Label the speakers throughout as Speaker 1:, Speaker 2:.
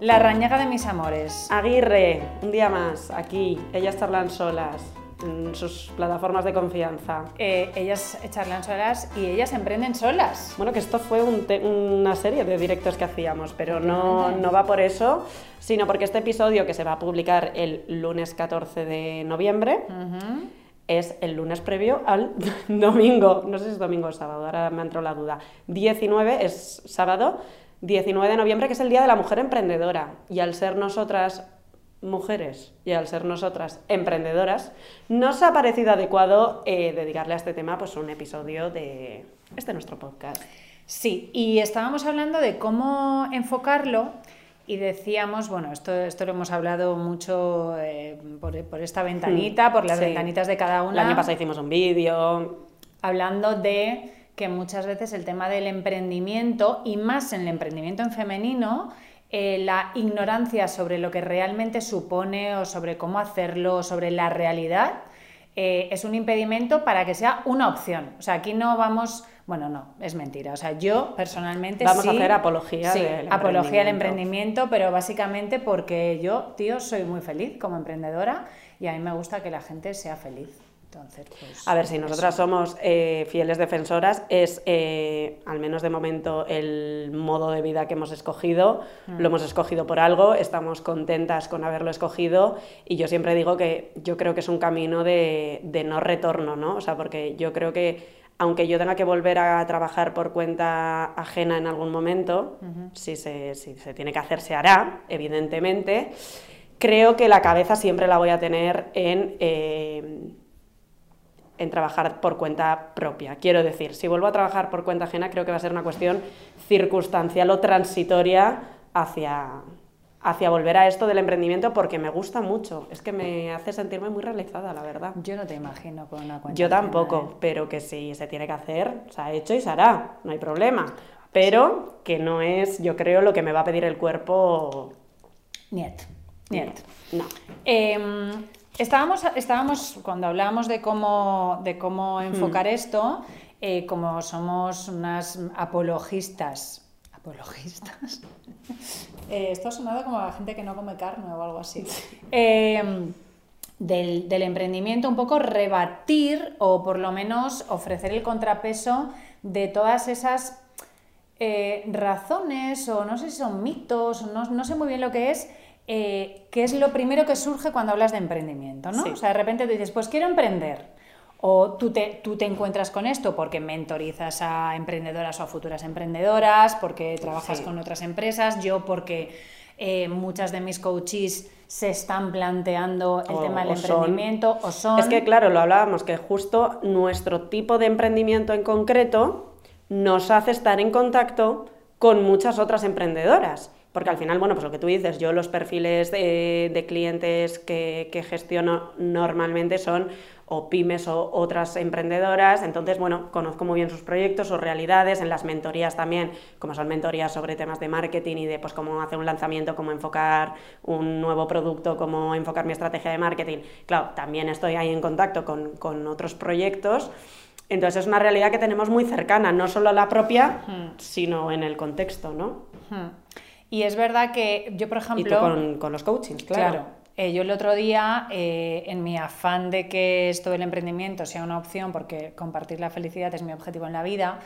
Speaker 1: La rañaga de mis amores.
Speaker 2: Aguirre, un día más, aquí, ellas charlan solas, en sus plataformas de confianza.
Speaker 1: Eh, ellas charlan solas y ellas emprenden solas.
Speaker 2: Bueno, que esto fue un una serie de directos que hacíamos, pero no, no va por eso, sino porque este episodio que se va a publicar el lunes 14 de noviembre es el lunes previo al domingo, no sé si es domingo o sábado, ahora me entrado la duda. 19 es sábado, 19 de noviembre, que es el Día de la Mujer Emprendedora. Y al ser nosotras mujeres y al ser nosotras emprendedoras, nos ha parecido adecuado eh, dedicarle a este tema pues, un episodio de este nuestro podcast.
Speaker 1: Sí, y estábamos hablando de cómo enfocarlo y decíamos, bueno, esto, esto lo hemos hablado mucho eh, por, por esta ventanita, por las
Speaker 2: Sí.
Speaker 1: ventanitas de cada una.
Speaker 2: El año pasado hicimos un vídeo,
Speaker 1: hablando de que muchas veces el tema del emprendimiento, y más en el emprendimiento en femenino, eh, la ignorancia sobre lo que realmente supone o sobre cómo hacerlo o sobre la realidad eh, es un impedimento para que sea una opción. O sea, aquí no vamos, bueno, no, es mentira. O sea, yo personalmente
Speaker 2: Vamos a hacer apología
Speaker 1: sí,
Speaker 2: del
Speaker 1: apología al
Speaker 2: emprendimiento,
Speaker 1: pero básicamente porque yo, tío, soy muy feliz como emprendedora y a mí me gusta que la gente sea feliz. Entonces, pues,
Speaker 2: A ver, si nosotras somos eh, fieles defensoras, es, eh, al menos de momento, el modo de vida que hemos escogido.
Speaker 1: Mm.
Speaker 2: Lo hemos escogido por algo, estamos contentas con haberlo escogido y yo siempre digo que yo creo que es un camino de, de no retorno, ¿no? O sea, porque yo creo que aunque yo tenga que volver a trabajar por cuenta ajena en algún momento, si, se, si se tiene que hacer, se hará, evidentemente, creo que la cabeza siempre la voy a tener en... eh, en trabajar por cuenta propia. Quiero decir, si vuelvo a trabajar por cuenta ajena, creo que va a ser una cuestión circunstancial o transitoria hacia, hacia volver a esto del emprendimiento porque me gusta mucho. Es que me hace sentirme muy realizada, la verdad.
Speaker 1: Yo no te imagino con una cuenta.
Speaker 2: Yo
Speaker 1: ajena,
Speaker 2: tampoco,
Speaker 1: ¿eh?
Speaker 2: pero que si se tiene que hacer, se ha hecho y se hará, no hay problema. Pero que no es, yo creo, lo que me va a pedir el cuerpo.
Speaker 1: Niet, niet.
Speaker 2: No.
Speaker 1: Eh, estábamos, estábamos, cuando hablábamos de cómo, de cómo enfocar esto, eh, como somos unas apologistas. ¿Apologistas? Eh, esto ha sonado como a gente que no come carne o algo así. Eh, del, del emprendimiento, un poco rebatir o por lo menos ofrecer el contrapeso de todas esas razones o no sé si son mitos, no, no sé muy bien lo que es, eh, que es lo primero que surge cuando hablas de emprendimiento, ¿no?
Speaker 2: Sí.
Speaker 1: O sea, de repente tú dices, pues quiero emprender. O tú te, tú te encuentras con esto porque mentorizas a emprendedoras o a futuras emprendedoras, porque trabajas
Speaker 2: Sí.
Speaker 1: con otras empresas, yo porque eh, muchas de mis coaches se están planteando el
Speaker 2: O-
Speaker 1: tema del
Speaker 2: o son.
Speaker 1: emprendimiento o son...
Speaker 2: Es que, claro, lo hablábamos, que justo nuestro tipo de emprendimiento en concreto nos hace estar en contacto con muchas otras emprendedoras. Porque al final, bueno, pues lo que tú dices, yo los perfiles de, de clientes que, que gestiono normalmente son o pymes o otras emprendedoras, entonces, bueno, conozco muy bien sus proyectos, sus realidades, en las mentorías también, como son mentorías sobre temas de marketing y de pues cómo hacer un lanzamiento, cómo enfocar un nuevo producto, cómo enfocar mi estrategia de marketing. Claro, también estoy ahí en contacto con, con otros proyectos. Entonces es una realidad que tenemos muy cercana, no solo la propia, sino en el contexto, ¿no?
Speaker 1: Y es verdad que yo, por
Speaker 2: Y tú
Speaker 1: ejemplo...
Speaker 2: con, con los coachings, claro.
Speaker 1: Claro. Eh, yo el otro día, eh, en mi afán de que esto del emprendimiento sea una opción, porque compartir la felicidad es mi objetivo en la vida,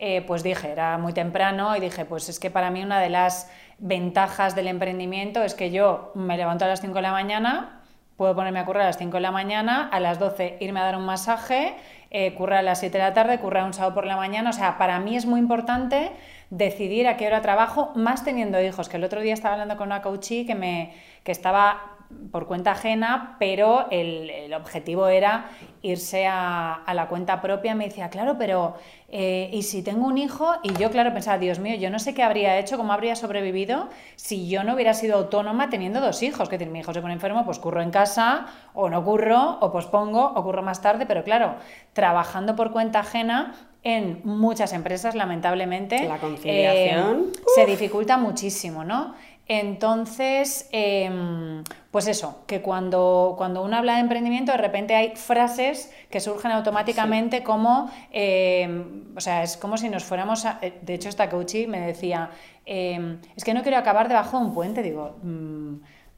Speaker 1: eh, pues dije, era muy temprano y dije, pues es que para mí una de las ventajas del emprendimiento es que yo me levanto a las 5 de la mañana, puedo ponerme a currar a las 5 de la mañana, a las 12 irme a dar un masaje, eh, currar a las 7 de la tarde, currar un sábado por la mañana. O sea, para mí es muy importante decidir a qué hora trabajo, más teniendo hijos. Que el otro día estaba hablando con una coachee que, me, que estaba por cuenta ajena, pero el, el objetivo era irse a, a, la cuenta propia. Me decía, claro, pero eh, ¿y si tengo un hijo? Y yo, claro, pensaba, Dios mío, yo no sé qué habría hecho, cómo habría sobrevivido si yo no hubiera sido autónoma teniendo dos hijos. Que mi hijo se pone enfermo, pues curro en casa, o no curro, o pospongo, o curro más tarde, pero claro, trabajando por cuenta ajena en muchas empresas, lamentablemente,
Speaker 2: La conciliación.
Speaker 1: eh, se dificulta muchísimo, ¿no? Entonces, em, pues eso, que cuando, cuando uno habla de emprendimiento, de repente hay frases que surgen automáticamente como, em, o sea, es como si nos fuéramos a... Eh, de hecho, esta coachie me decía, em, es que no quiero acabar debajo de un puente. Digo, mm,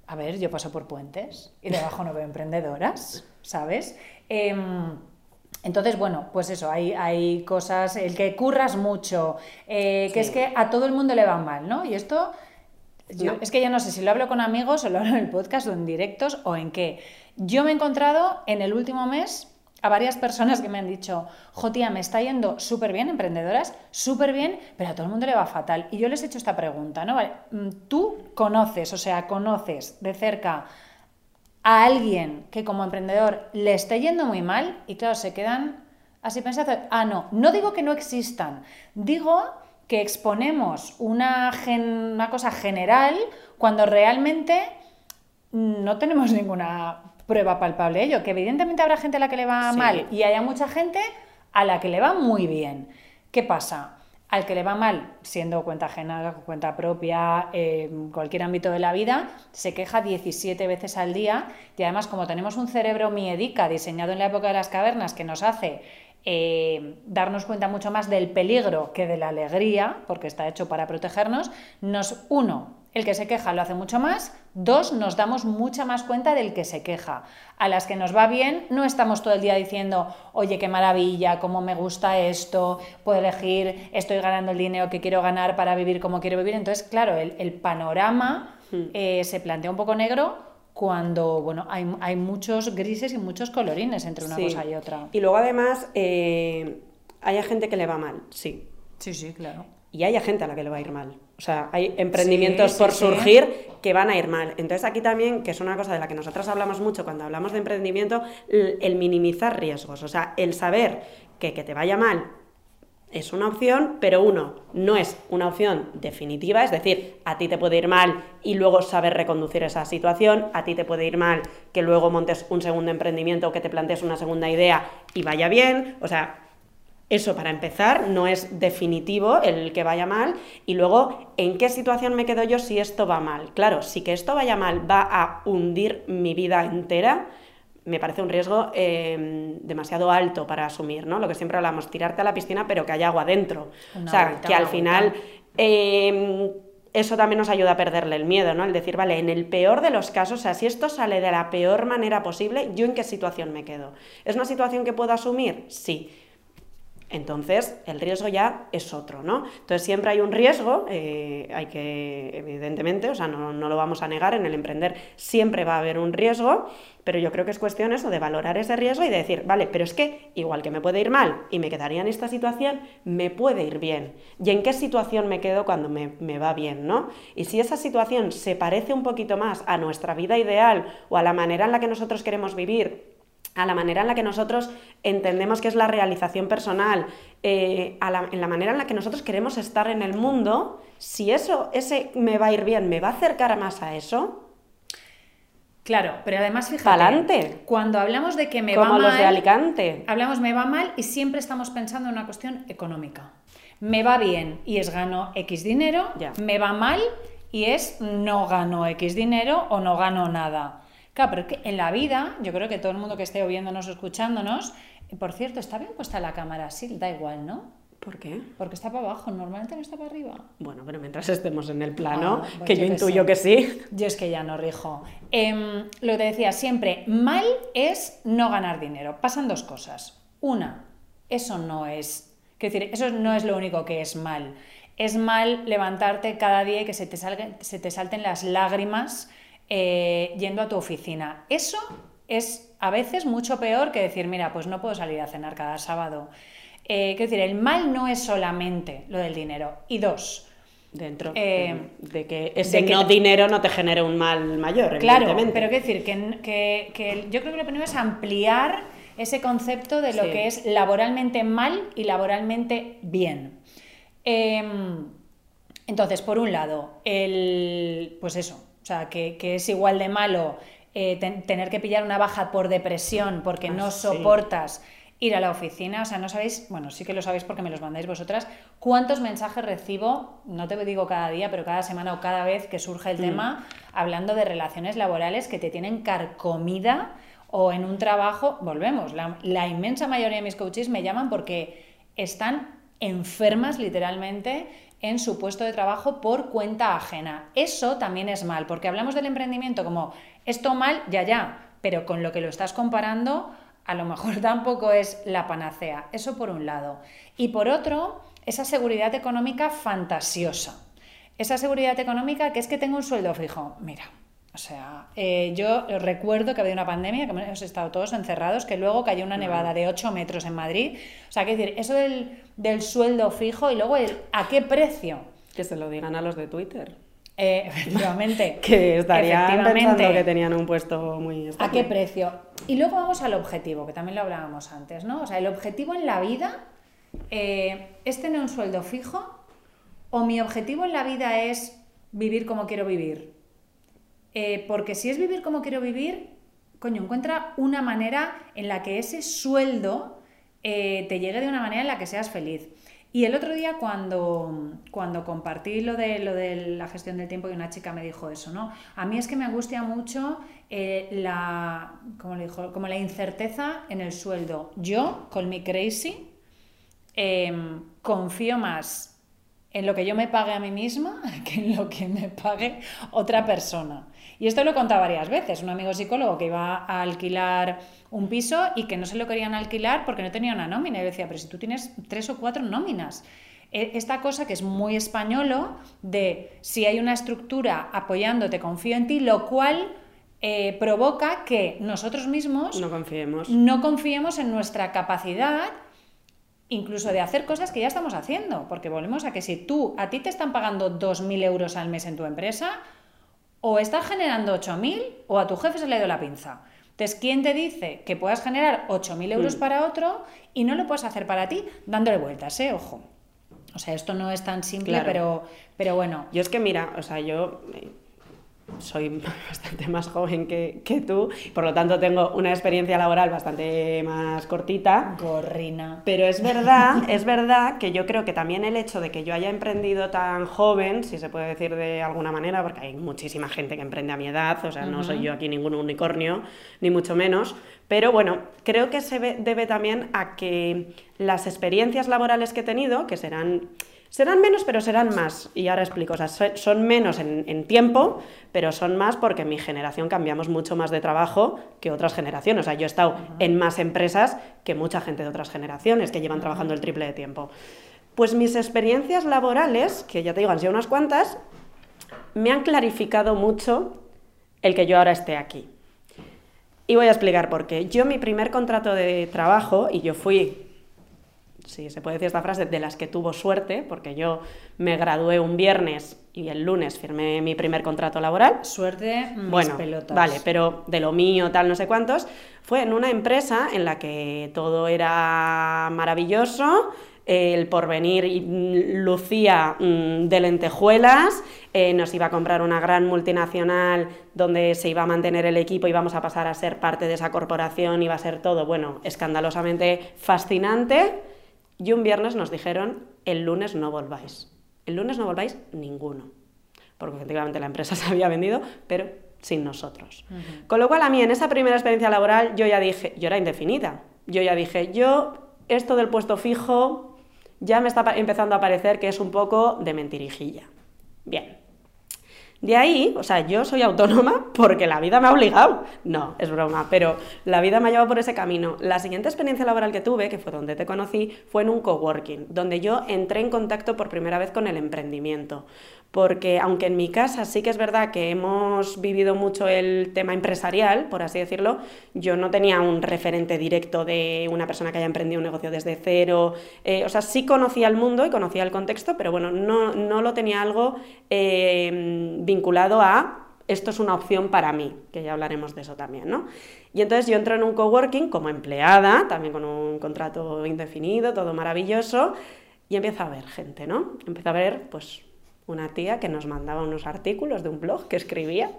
Speaker 1: a ver, yo paso por puentes y debajo no veo emprendedoras, ¿sabes? Entonces, bueno, pues eso, hay, hay cosas, el que curras mucho, eh, que es que a todo el mundo le va mal, ¿no? Y esto es que ya no sé si lo hablo con amigos o lo hablo en el podcast o en directos o en qué. Yo me he encontrado en el último mes a varias personas que me han dicho, Jotía, me está yendo súper bien, emprendedoras, súper bien, pero a todo el mundo le va fatal. Y yo les he hecho esta pregunta, ¿no? Vale, mm, tú conoces, o sea, conoces de cerca a alguien que como emprendedor le esté yendo muy mal y claro, se quedan así pensando, ah, no, no digo que no existan, digo que exponemos una, una cosa general cuando realmente no tenemos ninguna prueba palpable de ello, que evidentemente habrá gente a la que le va mal y haya mucha gente a la que le va muy bien. ¿Qué pasa? Al que le va mal, siendo cuenta ajena, cuenta propia, en cualquier ámbito de la vida, se queja 17 veces al día y además como tenemos un cerebro miedica diseñado en la época de las cavernas que nos hace eh, darnos cuenta mucho más del peligro que de la alegría, porque está hecho para protegernos, nos, uno, el que se queja lo hace mucho más, dos, nos damos mucha más cuenta del que se queja. A las que nos va bien, no estamos todo el día diciendo, oye, qué maravilla, cómo me gusta esto, puedo elegir, estoy ganando el dinero que quiero ganar para vivir como quiero vivir. Entonces, claro, el, panorama hmm. eh, se plantea un poco negro cuando bueno, hay, muchos grises y muchos colorines entre una cosa y otra.
Speaker 2: Y luego además eh, hay gente que le va mal, sí.
Speaker 1: Sí, sí, claro.
Speaker 2: Y hay gente a la que le va a ir mal. O sea, hay emprendimientos por surgir que van a ir mal. Entonces aquí también, que es una cosa de la que nosotros hablamos mucho cuando hablamos de emprendimiento, el minimizar riesgos. O sea, el saber que que te vaya mal es una opción, pero uno, no es una opción definitiva, es decir, a ti te puede ir mal y luego saber reconducir esa situación, a ti te puede ir mal que luego montes un segundo emprendimiento o que te plantees una segunda idea y vaya bien, o sea, eso para empezar no es definitivo el que vaya mal y luego en qué situación me quedo yo si esto va mal. Claro, si que esto vaya mal va a hundir mi vida entera, me parece un riesgo em, demasiado alto para asumir, ¿no? Lo que siempre hablamos, tirarte a la piscina pero que haya agua dentro. o sea, que al final em, eso también nos ayuda a perderle el miedo, ¿no? El decir, vale, en el peor de los casos, o sea, si esto sale de la peor manera posible, ¿yo en qué situación me quedo? ¿Es una situación que puedo asumir? Sí. Entonces, el riesgo ya es otro, ¿no? Entonces, siempre hay un riesgo, eh, hay que, evidentemente, o sea, no, lo vamos a negar, en el emprender siempre va a haber un riesgo, pero yo creo que es cuestión eso, de valorar ese riesgo y de decir, vale, pero es que igual que me puede ir mal y me quedaría en esta situación, me puede ir bien. ¿Y en qué situación me quedo cuando me, me va bien, no? Y si esa situación se parece un poquito más a nuestra vida ideal o a la manera en la que nosotros queremos vivir, a la manera en la que nosotros entendemos que es la realización personal, eh, en la manera en la que nosotros queremos estar en el mundo, si eso, ese me va a ir bien, me va a acercar más a eso.
Speaker 1: Claro, pero además fíjate, cuando hablamos de que me va mal,
Speaker 2: los de Alicante.
Speaker 1: hablamos me va mal y siempre estamos pensando en una cuestión económica. Me va bien y es gano X dinero, me va mal y es no gano X dinero o no gano nada. Claro, pero que en la vida, yo creo que todo el mundo que esté viéndonos o escuchándonos, por cierto, está bien puesta la cámara, sí, da igual, ¿no?
Speaker 2: ¿Por qué?
Speaker 1: Porque está para abajo, normalmente no está para arriba.
Speaker 2: Bueno, pero mientras estemos en el plano, ah, que yo, intuyo que sí.
Speaker 1: Yo es que ya no rijo. Em, lo que te decía siempre, mal es no ganar dinero. Pasan dos cosas. Una, eso no es, quiero decir, eso no es lo único que es mal. Es mal levantarte cada día y que se te, se te salten las lágrimas eh, yendo a tu oficina. Eso es a veces mucho peor que decir, mira, pues no puedo salir a cenar cada sábado. Eh, quiero decir, el mal no es solamente lo del dinero. Y dos,
Speaker 2: dentro eh, de que ese no dinero no te genere un mal mayor.
Speaker 1: Claro, pero quiero decir que, yo creo que lo primero es ampliar ese concepto de lo que es laboralmente mal y laboralmente bien. Em, entonces, por un lado, el, pues eso, sea, que, es igual de malo eh, tener que pillar una baja por depresión porque ah, no soportas ir a la oficina, o sea, no sabéis, bueno, sí que lo sabéis porque me los mandáis vosotras, cuántos mensajes recibo, no te digo cada día, pero cada semana o cada vez que surge el mm. tema, hablando de relaciones laborales que te tienen carcomida o en un trabajo, volvemos, la, la inmensa mayoría de mis coaches me llaman porque están enfermas literalmente en su puesto de trabajo por cuenta ajena. Eso también es mal, porque hablamos del emprendimiento como esto mal, ya, ya, pero con lo que lo estás comparando, a lo mejor tampoco es la panacea. Eso por un lado. Y por otro, esa seguridad económica fantasiosa. Esa seguridad económica que es que tengo un sueldo fijo. Mira, o sea, eh, yo recuerdo que había una pandemia, que hemos estado todos encerrados, que luego cayó una nevada de 8 metros en Madrid. O sea, que decir, eso del, sueldo fijo y luego el a qué precio.
Speaker 2: Que se lo digan a los de Twitter.
Speaker 1: Eh, efectivamente.
Speaker 2: que estarían pensando que tenían un puesto muy
Speaker 1: ¿A qué precio? Y luego vamos al objetivo, que también lo hablábamos antes, ¿no? O sea, el objetivo en la vida eh, es tener un sueldo fijo o mi objetivo en la vida es vivir como quiero vivir. Eh, porque si es vivir como quiero vivir, coño, encuentra una manera en la que ese sueldo te llegue de una manera en la que seas feliz. Y el otro día cuando, cuando compartí lo de, lo de la gestión del tiempo y una chica me dijo eso, ¿no? A mí es que me angustia mucho eh, la, como, le dijo, como la incerteza en el sueldo. Yo, con mi crazy, em, confío más en lo que yo me pague a mí misma que en lo que me pague otra persona. Y esto lo he contado varias veces. Un amigo psicólogo que iba a alquilar un piso y que no se lo querían alquilar porque no tenía una nómina. Y yo decía, pero si tú tienes tres o cuatro nóminas. E, esta cosa que es muy españolo de si hay una estructura apoyándote, confío en ti, lo cual eh, provoca que nosotros mismos
Speaker 2: no confiemos.
Speaker 1: no confiemos en nuestra capacidad incluso de hacer cosas que ya estamos haciendo, porque volvemos a que si tú, a ti te están pagando 2.000 euros al mes en tu empresa, o estás generando 8.000 o a tu jefe se le ha ido la pinza. Entonces, ¿quién te dice que puedas generar 8.000 euros mm. para otro y no lo puedes hacer para ti dándole vueltas, eh? Ojo. O sea, esto no es tan simple, pero, pero bueno.
Speaker 2: Yo es que mira, o sea, yo soy bastante más joven que, que, tú, por lo tanto tengo una experiencia laboral bastante más cortita.
Speaker 1: Gorrina.
Speaker 2: Pero es verdad, es verdad que yo creo que también el hecho de que yo haya emprendido tan joven, si se puede decir de alguna manera, porque hay muchísima gente que emprende a mi edad, o sea, no soy yo aquí ningún unicornio, ni mucho menos, pero bueno, creo que se debe también a que las experiencias laborales que he tenido, que serán Serán menos, pero serán más. Y ahora explico. O sea, son menos en, tiempo, pero son más porque en mi generación cambiamos mucho más de trabajo que otras generaciones. O sea, yo he estado en más empresas que mucha gente de otras generaciones que llevan trabajando el triple de tiempo. Pues mis experiencias laborales, que ya te digo, han sido unas cuantas, me han clarificado mucho el que yo ahora esté aquí. Y voy a explicar por qué. Yo mi primer contrato de trabajo, y yo fui si se puede decir esta frase, de las que tuvo suerte, porque yo me gradué un viernes y el lunes firmé mi primer contrato laboral.
Speaker 1: Suerte, mis
Speaker 2: bueno,
Speaker 1: pelotas.
Speaker 2: vale, pero de lo mío, tal, no sé cuántos, fue en una empresa en la que todo era maravilloso, el porvenir lucía mm, de lentejuelas, eh, nos iba a comprar una gran multinacional donde se iba a mantener el equipo, íbamos a pasar a ser parte de esa corporación, iba a ser todo, bueno, escandalosamente fascinante y un viernes nos dijeron, el lunes no volváis. El lunes no volváis ninguno. Porque efectivamente la empresa se había vendido, pero sin nosotros. Con lo cual a mí en esa primera experiencia laboral yo ya dije, yo era indefinida. Yo ya dije, yo esto del puesto fijo ya me está empezando a parecer que es un poco de mentirijilla. Bien, de ahí, o sea, yo soy autónoma porque la vida me ha obligado. No, es broma, pero la vida me ha llevado por ese camino. La siguiente experiencia laboral que tuve, que fue donde te conocí, fue en un coworking, donde yo entré en contacto por primera vez con el emprendimiento porque aunque en mi casa sí que es verdad que hemos vivido mucho el tema empresarial, por así decirlo, yo no tenía un referente directo de una persona que haya emprendido un negocio desde cero, eh, o sea, sí conocía el mundo y conocía el contexto, pero bueno, no, lo tenía algo eh, vinculado a esto es una opción para mí, que ya hablaremos de eso también, ¿no? Y entonces yo entro en un coworking como empleada, también con un contrato indefinido, todo maravilloso, y empiezo a ver gente, ¿no? Empiezo a ver, pues, una tía que nos mandaba unos artículos de un blog que escribía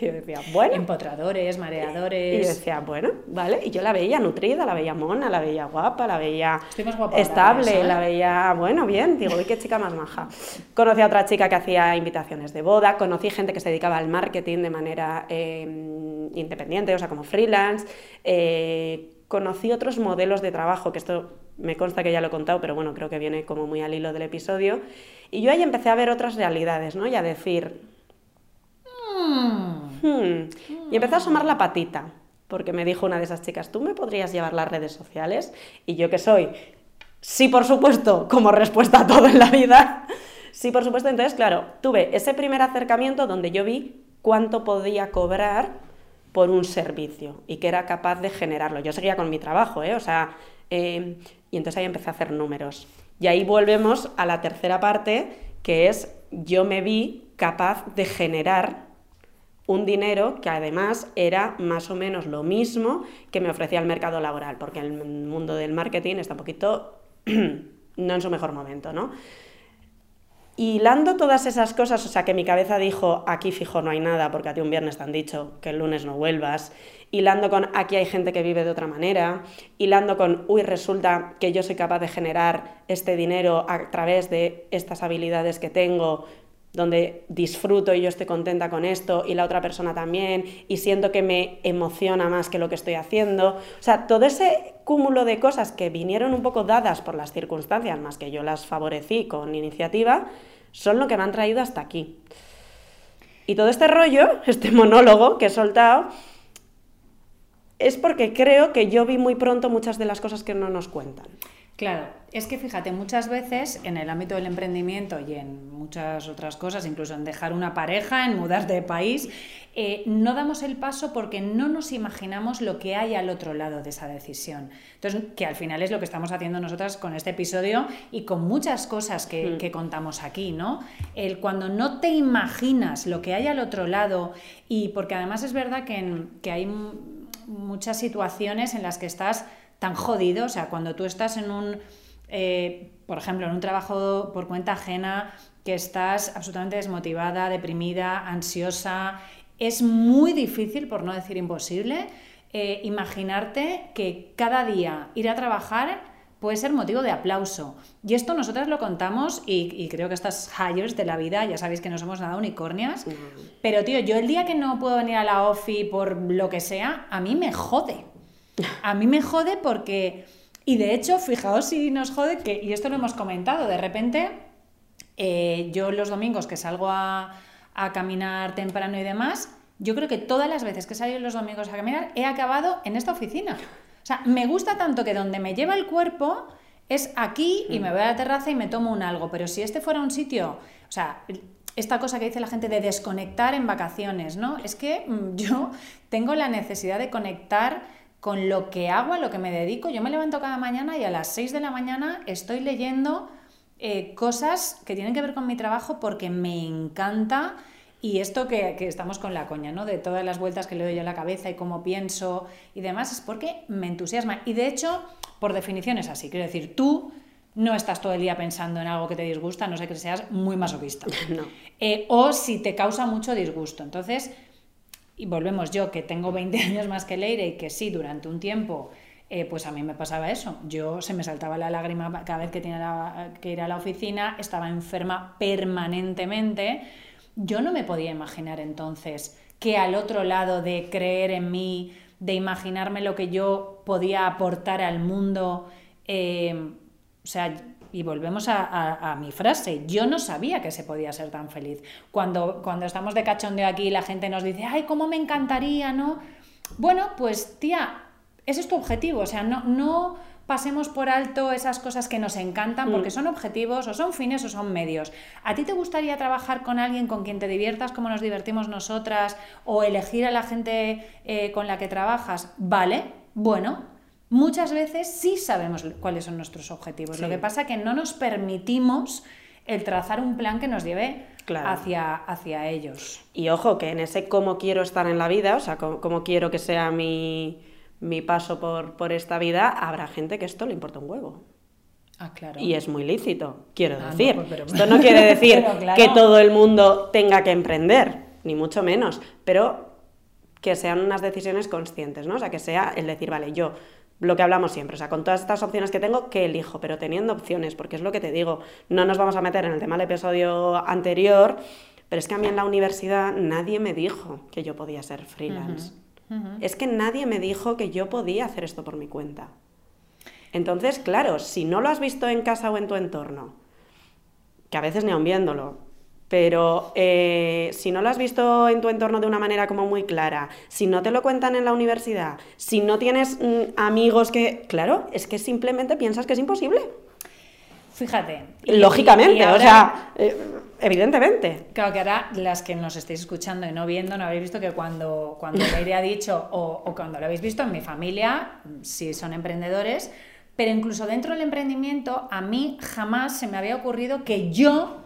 Speaker 2: Y yo decía, bueno.
Speaker 1: Empotradores, mareadores.
Speaker 2: Y yo decía, bueno, vale. Y yo la veía nutrida, la veía mona, la veía guapa, la veía estable,
Speaker 1: eso, ¿eh?
Speaker 2: la veía, bueno, bien. Digo, uy, qué chica más maja. Conocí a otra chica que hacía invitaciones de boda, conocí gente que se dedicaba al marketing de manera eh, independiente, o sea, como freelance. Eh, conocí otros modelos de trabajo, que esto me consta que ya lo he contado, pero bueno, creo que viene como muy al hilo del episodio. Y yo ahí empecé a ver otras realidades, ¿no? Y a decir,
Speaker 1: Mm.
Speaker 2: Hmm. Y empecé a asomar la patita, porque me dijo una de esas chicas, ¿tú me podrías llevar las redes sociales? Y yo que soy, sí, por supuesto, como respuesta a todo en la vida, sí, por supuesto. Entonces, claro, tuve ese primer acercamiento donde yo vi cuánto podía cobrar por un servicio y que era capaz de generarlo. Yo seguía con mi trabajo, ¿eh? O sea, eh, y entonces ahí empecé a hacer números. Y ahí volvemos a la tercera parte, que es yo me vi capaz de generar un dinero que además era más o menos lo mismo que me ofrecía el mercado laboral, porque el mundo del marketing está un poquito no en su mejor momento, ¿no? Hilando todas esas cosas, o sea, que mi cabeza dijo, aquí fijo no hay nada, porque a ti un viernes te han dicho que el lunes no vuelvas, hilando con, aquí hay gente que vive de otra manera, hilando con, uy, resulta que yo soy capaz de generar este dinero a través de estas habilidades que tengo, donde disfruto y yo estoy contenta con esto y la otra persona también y siento que me emociona más que lo que estoy haciendo. O sea, todo ese cúmulo de cosas que vinieron un poco dadas por las circunstancias, más que yo las favorecí con iniciativa, son lo que me han traído hasta aquí. Y todo este rollo, este monólogo que he soltado, es porque creo que yo vi muy pronto muchas de las cosas que no nos cuentan.
Speaker 1: Claro, es que fíjate, muchas veces en el ámbito del emprendimiento y en muchas otras cosas, incluso en dejar una pareja, en mudar de país, eh, no damos el paso porque no nos imaginamos lo que hay al otro lado de esa decisión. Entonces, que al final es lo que estamos haciendo nosotras con este episodio y con muchas cosas que,
Speaker 2: Mm.
Speaker 1: que contamos aquí, ¿no? El cuando no te imaginas lo que hay al otro lado y porque además es verdad que, en- que hay muchas situaciones en las que estás tan jodido, o sea, cuando tú estás en un, eh, por ejemplo, en un trabajo por cuenta ajena, que estás absolutamente desmotivada, deprimida, ansiosa, es muy difícil, por no decir imposible, eh, imaginarte que cada día ir a trabajar puede ser motivo de aplauso. Y esto nosotras lo contamos y, y creo que estas hires de la vida, ya sabéis que no somos nada unicornias, pero tío, yo el día que no puedo venir a la OFI por lo que sea, a mí me jode. A mí me jode porque, y de hecho, fijaos si nos jode, que, y esto lo hemos comentado, de repente, eh, yo los domingos que salgo a, a caminar temprano y demás, yo creo que todas las veces que he salido los domingos a caminar he acabado en esta oficina. O sea, me gusta tanto que donde me lleva el cuerpo es aquí y me voy a la terraza y me tomo un algo, pero si este fuera un sitio, o sea, esta cosa que dice la gente de desconectar en vacaciones, ¿no? Es que mm, yo tengo la necesidad de conectar con lo que hago, a lo que me dedico. Yo me levanto cada mañana y a las 6 de la mañana estoy leyendo eh, cosas que tienen que ver con mi trabajo porque me encanta. Y esto que, que estamos con la coña, ¿no? De todas las vueltas que le doy yo a la cabeza y cómo pienso y demás, es porque me entusiasma. Y de hecho, por definición es así. Quiero decir, tú no estás todo el día pensando en algo que te disgusta, no sé que seas muy masoquista.
Speaker 2: No.
Speaker 1: Eh, o si te causa mucho disgusto. Entonces, y volvemos yo, que tengo 20 años más que Leire y que sí, durante un tiempo, eh, pues a mí me pasaba eso. Yo se me saltaba la lágrima cada vez que tenía la- que ir a la oficina, estaba enferma permanentemente. Yo no me podía imaginar entonces que al otro lado de creer en mí, de imaginarme lo que yo podía aportar al mundo, eh, o sea, y volvemos a, a- mi frase, yo no sabía que se podía ser tan feliz. Cuando, cuando estamos de cachondeo aquí la gente nos dice, ay, cómo me encantaría, ¿no? Bueno, pues tía, ese es tu objetivo, o sea, no, no pasemos por alto esas cosas que nos encantan porque son objetivos o son fines o son medios. ¿A ti te gustaría trabajar con alguien con quien te diviertas como nos divertimos nosotras o elegir a la gente eh, con la que trabajas? Vale, bueno, muchas veces sí sabemos cuáles son nuestros objetivos. Lo que pasa es que no nos permitimos el trazar un plan que nos lleve
Speaker 2: Claro.
Speaker 1: hacia, hacia ellos.
Speaker 2: Y ojo, que en ese cómo quiero estar en la vida, o sea, cómo, cómo quiero que sea mi, mi paso por, por esta vida, habrá gente que esto le importa un huevo.
Speaker 1: Ah, claro.
Speaker 2: Y es muy lícito, quiero
Speaker 1: Ah, no,
Speaker 2: decir.
Speaker 1: pues, pero-
Speaker 2: Esto no quiere decir
Speaker 1: claro.
Speaker 2: que todo el mundo tenga que emprender. ni mucho menos, pero que sean unas decisiones conscientes, ¿no? O sea, que sea el decir, vale, yo lo que hablamos siempre, o sea, con todas estas opciones que tengo, ¿qué elijo? Pero teniendo opciones, porque es lo que te digo, no nos vamos a meter en el tema del episodio anterior, pero es que a mí en la universidad nadie me dijo que yo podía ser freelance. Es que nadie me dijo que yo podía hacer esto por mi cuenta. Entonces, claro, si no lo has visto en casa o en tu entorno, que a veces ni aun viéndolo, pero eh, si no lo has visto en tu entorno de una manera como muy clara, si no te lo cuentan en la universidad, si no tienes mm, amigos que... Claro, es que simplemente piensas que es imposible.
Speaker 1: Fíjate.
Speaker 2: Lógicamente, o sea, eh, evidentemente.
Speaker 1: Claro que ahora las que nos estéis escuchando y no viendo, no habéis visto que cuando, cuando Leire ha dicho, o, o cuando lo habéis visto en mi familia, si son emprendedores, pero incluso dentro del emprendimiento, a mí jamás se me había ocurrido que yo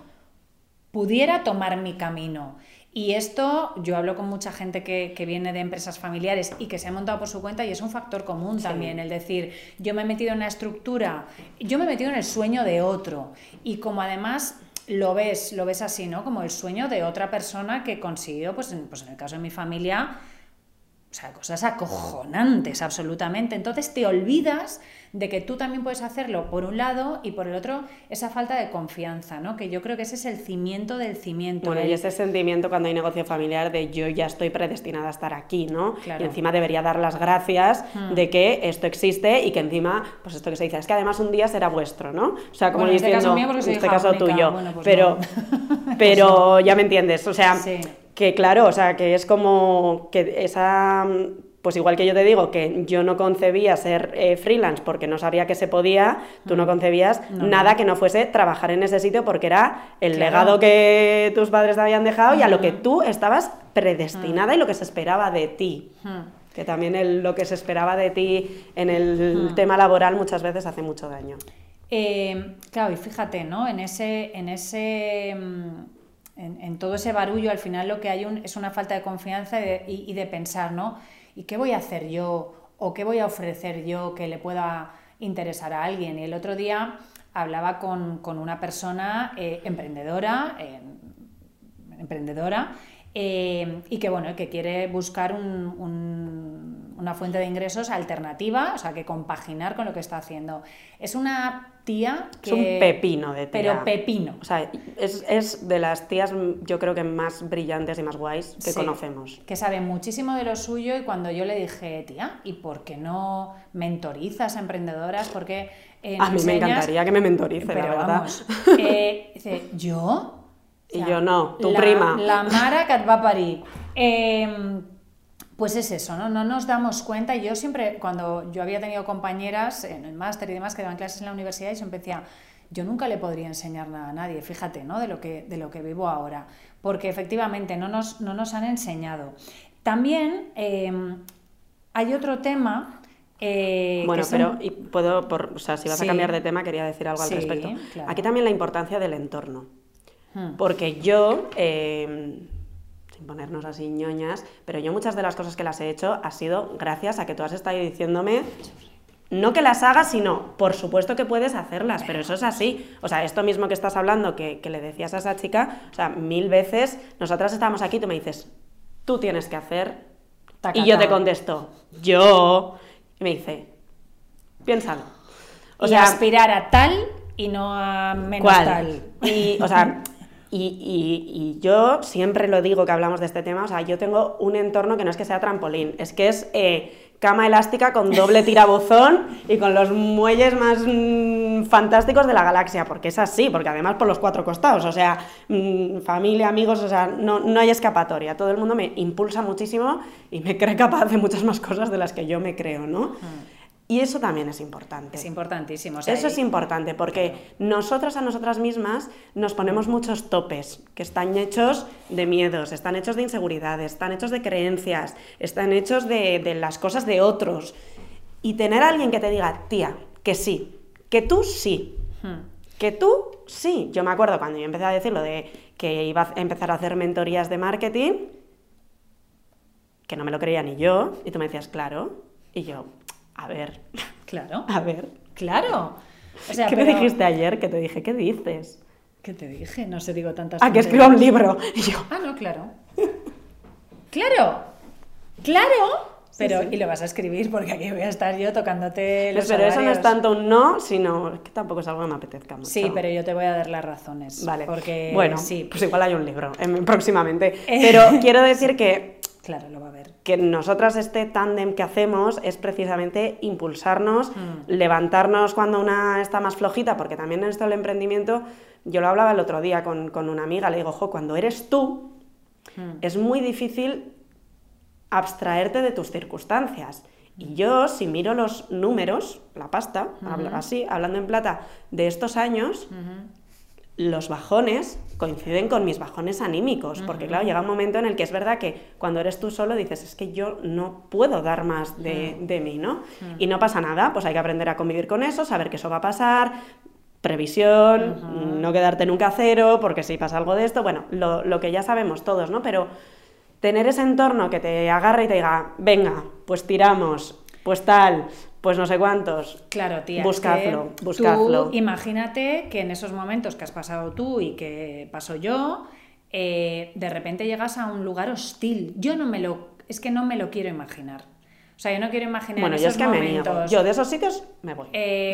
Speaker 1: pudiera tomar mi camino. Y esto, yo hablo con mucha gente que, viene de empresas familiares y que se ha montado por su cuenta y es un factor común también, el decir, yo me he metido en una estructura, yo me he metido en el sueño de otro y como además lo ves, lo ves así, ¿no? Como el sueño de otra persona que consiguió, pues en, pues en el caso de mi familia, o sea, cosas acojonantes, absolutamente. Entonces te olvidas de que tú también puedes hacerlo por un lado y por el otro esa falta de confianza, ¿no? Que yo creo que ese es el cimiento del cimiento.
Speaker 2: Bueno, y ese sentimiento cuando hay negocio familiar de yo ya estoy predestinada a estar aquí, ¿no? Y encima debería dar las gracias hmm. de que esto existe y que encima, pues esto que se dice, es que además un día será vuestro, ¿no? O sea, como
Speaker 1: diciendo,
Speaker 2: este caso
Speaker 1: mío
Speaker 2: en este caso tuyo,
Speaker 1: pues
Speaker 2: pero, pero ya me entiendes, o sea... que claro, o sea, que es como que esa pues igual que yo te digo que yo no concebía ser eh, freelance porque no sabía que se podía, tú no mm. concebías nada que no fuese trabajar en ese sitio porque era el legado que tus padres te habían dejado y a lo que tú estabas predestinada y lo que se esperaba de ti. Que también lo que se esperaba de ti en el tema laboral muchas veces hace mucho daño.
Speaker 1: Eh, claro, y fíjate, ¿no? En ese, en ese mm, en, todo ese barullo, al final lo que hay es una falta de confianza y y de pensar, ¿no? ¿Y qué voy a hacer yo o qué voy a ofrecer yo que le pueda interesar a alguien? Y el otro día hablaba con, una persona eh, emprendedora, emprendedora eh, y que bueno, que quiere buscar una fuente de ingresos alternativa, o sea, que compaginar con lo que está haciendo. Es una tía que...
Speaker 2: Es un pepino de tía.
Speaker 1: Pero pepino.
Speaker 2: O sea, es, de las tías yo creo que más brillantes y más guays que conocemos.
Speaker 1: Que sabe muchísimo de lo suyo y cuando yo le dije, tía, ¿y por qué no mentorizas a emprendedoras? Porque
Speaker 2: eh, a mí me encantaría que me mentorice, la verdad.
Speaker 1: Eh, dice, ¿yo?
Speaker 2: y yo no, tu prima.
Speaker 1: La Mara que va a parir. Em, pues es eso, ¿no? No nos damos cuenta. Yo siempre, cuando yo había tenido compañeras en el máster y demás que daban clases en la universidad, y siempre decía, yo nunca le podría enseñar nada a nadie, fíjate, ¿no? De lo que, de lo que vivo ahora. Porque efectivamente no nos, no nos han enseñado. También em, hay otro tema. Eh,
Speaker 2: bueno, pero y puedo, por, o sea, si vas a cambiar de tema, quería decir algo al respecto. Aquí también la importancia del entorno. Hmm. Porque yo. Ponernos así ñoñas, pero yo muchas de las cosas que las he hecho ha sido gracias a que tú has estado diciéndome no que las hagas, sino por supuesto que puedes hacerlas, pero eso es así. O sea, esto mismo que estás hablando, que, le decías a esa chica, o sea, mil veces, nosotras estamos aquí, tú me dices, tú tienes que hacer, y yo te contesto, yo, y me dice, piénsalo.
Speaker 1: O sea, aspirar a tal y no a menos tal.
Speaker 2: Y, o sea, Y, yo siempre lo digo que hablamos de este tema, o sea, yo tengo un entorno que no es que sea trampolín, es que es eh, cama elástica con doble tirabuzón y con los muelles más mm, fantásticos de la galaxia, porque es así, porque además por los cuatro costados, o sea, mm, familia, amigos, o sea, no, no, hay escapatoria, todo el mundo me impulsa muchísimo y me cree capaz de muchas más cosas de las que yo me creo, ¿no? Mm. Y eso también es importante.
Speaker 1: Es importantísimo.
Speaker 2: eso es importante porque nosotras a nosotras mismas nos ponemos muchos topes que están hechos de miedos, están hechos de inseguridades, están hechos de creencias, están hechos de, las cosas de otros. Y tener a alguien que te diga, tía, que sí, que tú sí, hmm. que tú sí. Yo me acuerdo cuando yo empecé a decirlo de que iba a empezar a hacer mentorías de marketing, que no me lo creía ni yo, y tú me decías, claro, y yo, a ver.
Speaker 1: Claro.
Speaker 2: A ver.
Speaker 1: Claro.
Speaker 2: ¿Qué me dijiste ayer? Que te dije, ¿qué dices?
Speaker 1: ¿Qué te dije? No sé, digo tantas
Speaker 2: Ah, que escriba un libro. Y yo.
Speaker 1: Ah, no, claro. Claro, claro. Pero, y lo vas a escribir porque aquí voy a estar yo tocándote los
Speaker 2: Pero eso no es tanto un no, sino que tampoco es algo que me apetezca mucho.
Speaker 1: Sí, pero yo te voy a dar las razones.
Speaker 2: Vale.
Speaker 1: Porque
Speaker 2: bueno,
Speaker 1: sí,
Speaker 2: pues igual hay un libro em, próximamente. Pero quiero decir que,
Speaker 1: claro, lo va a ver.
Speaker 2: que nosotras este tándem que hacemos es precisamente impulsarnos,
Speaker 1: Mm.
Speaker 2: levantarnos cuando una está más flojita, porque también en esto del emprendimiento, yo lo hablaba el otro día con, con una amiga, le digo, ojo, cuando eres tú,
Speaker 1: Mm.
Speaker 2: es muy difícil abstraerte de tus circunstancias. Y yo, si miro los números, la pasta, hablo así, hablando en plata, de estos años, los bajones coinciden con mis bajones anímicos, porque claro, llega un momento en el que es verdad que cuando eres tú solo dices, es que yo no puedo dar más de, de mí, ¿no? Y no pasa nada, pues hay que aprender a convivir con eso, saber que eso va a pasar, previsión, no quedarte nunca a cero, porque si pasa algo de esto, bueno, lo, lo que ya sabemos todos, ¿no? Pero tener ese entorno que te agarre y te diga, venga, pues tiramos, pues tal, pues no sé cuántos.
Speaker 1: Claro, tía.
Speaker 2: Buscadlo, buscadlo.
Speaker 1: Tú imagínate que en esos momentos que has pasado tú y que paso yo, eh, de repente llegas a un lugar hostil. Yo no me lo. Es que no me lo quiero imaginar. O sea, yo no quiero imaginar
Speaker 2: Bueno, yo
Speaker 1: esos
Speaker 2: es que me
Speaker 1: momentos.
Speaker 2: niego. Yo de esos sitios me voy.
Speaker 1: Eh,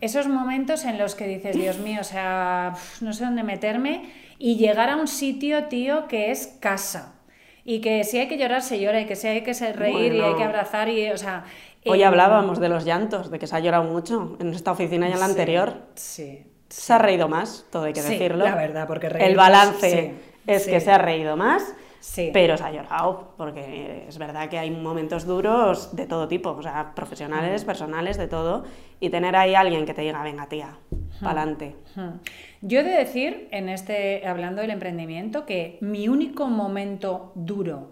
Speaker 1: esos momentos en los que dices, Dios mío, o sea, no sé dónde meterme, y llegar a un sitio, tío, que es casa. Y que si hay que llorar, se llora, y que si hay que reír y hay que abrazar, y, o sea.
Speaker 2: Hoy
Speaker 1: eh,
Speaker 2: hablábamos de los llantos, de que se ha llorado mucho en esta oficina y en la
Speaker 1: sí,
Speaker 2: anterior.
Speaker 1: Sí.
Speaker 2: Se ha reído más, todo hay que
Speaker 1: Sí,
Speaker 2: decirlo.
Speaker 1: la verdad, porque
Speaker 2: El
Speaker 1: reírnos,
Speaker 2: balance es que se ha reído más,
Speaker 1: Sí.
Speaker 2: pero se ha llorado, porque es verdad que hay momentos duros de todo tipo, o sea, profesionales, personales, de todo, y tener ahí alguien que te diga, venga tía, pa'lante.
Speaker 1: Hmm. Yo he de decir, en este, hablando del emprendimiento, que mi único momento duro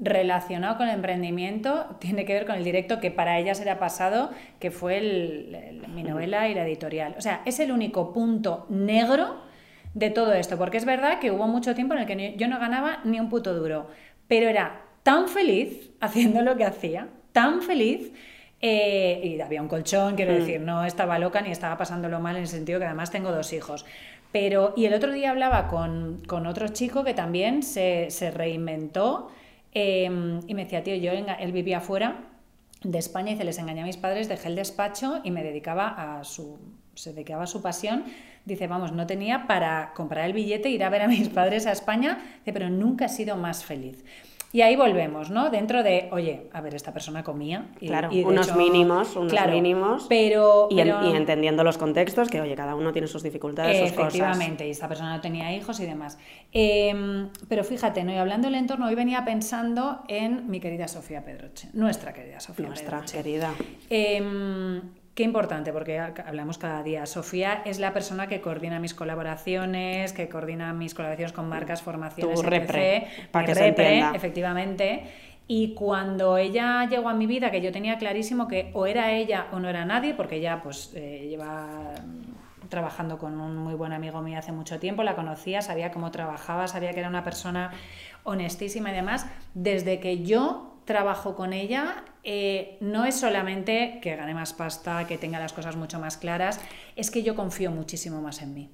Speaker 1: relacionado con el emprendimiento tiene que ver con el directo que para ella será pasado, que fue el- el- mi novela y la editorial. O sea, es el único punto negro de todo esto, porque es verdad que hubo mucho tiempo en el que yo no ganaba ni un puto duro, pero era tan feliz haciendo lo que hacía, tan feliz, eh, y había un colchón, quiero decir, no estaba loca ni estaba pasándolo mal en el sentido que además tengo dos hijos. Pero, y el otro día hablaba con, con otro chico que también se, se reinventó eh, y me decía, tío, yo él vivía fuera de España y se les engañé a mis padres, dejé el despacho y me dedicaba a su, se dedicaba a su pasión. Dice, vamos, no tenía para comprar el billete, ir a ver a mis padres a España, dice, pero nunca he sido más feliz. Y ahí volvemos, ¿no? Dentro de, oye, a ver, esta persona comía. Y,
Speaker 2: Claro,
Speaker 1: y
Speaker 2: unos
Speaker 1: hecho-
Speaker 2: mínimos, unos
Speaker 1: claro,
Speaker 2: mínimos.
Speaker 1: Pero,
Speaker 2: Y, en-
Speaker 1: pero-
Speaker 2: y entendiendo los contextos, que oye, cada uno tiene sus dificultades, sus cosas.
Speaker 1: Efectivamente, y esta persona no tenía hijos y demás. Eh, pero fíjate, ¿no? y hablando del entorno, hoy venía pensando en mi querida Sofía Pedroche, nuestra querida Sofía
Speaker 2: Nuestra
Speaker 1: Pedroche.
Speaker 2: querida.
Speaker 1: Eh, qué importante, porque ha- hablamos cada día. Sofía es la persona que coordina mis colaboraciones, que coordina mis colaboraciones con marcas, formaciones,
Speaker 2: Tu repre,
Speaker 1: etc.
Speaker 2: pa'
Speaker 1: Mi
Speaker 2: que se
Speaker 1: repre,
Speaker 2: entienda.
Speaker 1: efectivamente. Y cuando ella llegó a mi vida, que yo tenía clarísimo que o era ella o no era nadie, porque ella pues eh, lleva trabajando con un muy buen amigo mío hace mucho tiempo, la conocía, sabía cómo trabajaba, sabía que era una persona honestísima y demás. Desde que yo trabajo con ella, eh, no es solamente que gane más pasta, que tenga las cosas mucho más claras, es que yo confío muchísimo más en mí.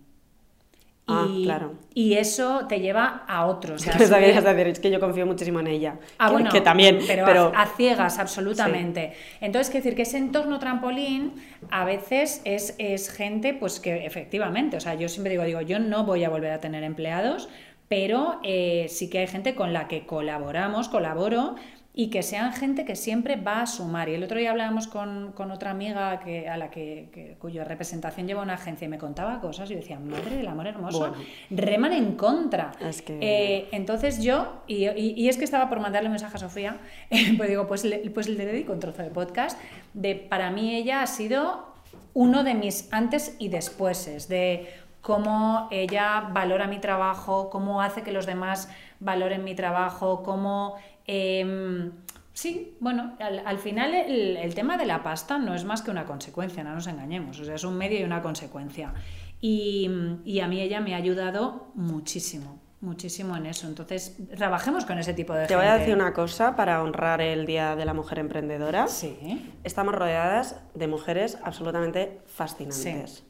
Speaker 2: Ah,
Speaker 1: y,
Speaker 2: claro.
Speaker 1: y eso te lleva a otros.
Speaker 2: Pensaba que es que yo confío muchísimo en ella.
Speaker 1: Ah,
Speaker 2: que,
Speaker 1: bueno,
Speaker 2: que también,
Speaker 1: pero,
Speaker 2: pero,
Speaker 1: a, a ciegas, absolutamente. Entonces, quiero decir que ese entorno trampolín a veces es, es gente, pues que efectivamente, o sea, yo siempre digo, digo, yo no voy a volver a tener empleados, pero eh, sí que hay gente con la que colaboramos, colaboro, y que sean gente que siempre va a sumar. Y el otro día hablábamos con, con otra amiga que, a la que, que- cuya representación lleva una agencia y me contaba cosas y yo decía, madre del amor hermoso,
Speaker 2: Bueno.
Speaker 1: reman en contra.
Speaker 2: Es que-
Speaker 1: Eh, entonces yo, y, y- y es que estaba por mandarle un mensaje a Sofía, pues digo, pues le, pues le dedico un trozo de podcast, de para mí ella ha sido uno de mis antes y despuéses, de cómo ella valora mi trabajo, cómo hace que los demás valoren mi trabajo, cómo... em, Sí, bueno, al, al final el, el tema de la pasta no es más que una consecuencia, no nos engañemos, o sea, es un medio y una consecuencia. Y, y a mí ella me ha ayudado muchísimo, muchísimo en eso. Entonces, trabajemos con ese tipo de
Speaker 2: te
Speaker 1: gente.
Speaker 2: voy a decir una cosa para honrar el Día de la Mujer Emprendedora.
Speaker 1: Sí,
Speaker 2: Estamos rodeadas de mujeres absolutamente fascinantes.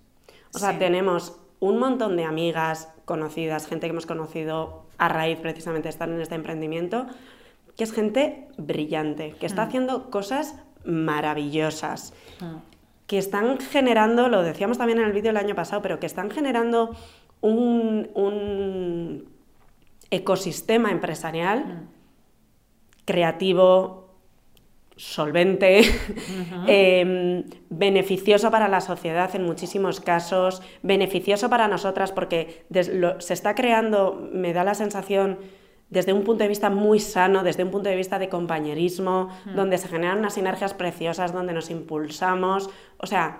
Speaker 2: O sea,
Speaker 1: Sí.
Speaker 2: tenemos un montón de amigas conocidas, gente que hemos conocido a raíz precisamente de estar en este emprendimiento, que es gente brillante, que está
Speaker 1: Mm.
Speaker 2: haciendo cosas maravillosas,
Speaker 1: Mm.
Speaker 2: que están generando, lo decíamos también en el vídeo el año pasado, pero que están generando un, un ecosistema empresarial
Speaker 1: Mm.
Speaker 2: creativo, solvente, eh, beneficioso para la sociedad en muchísimos casos, beneficioso para nosotras porque lo- se está creando, me da la sensación, desde un punto de vista muy sano, desde un punto de vista de compañerismo, donde se generan unas sinergias preciosas, donde nos impulsamos. O sea,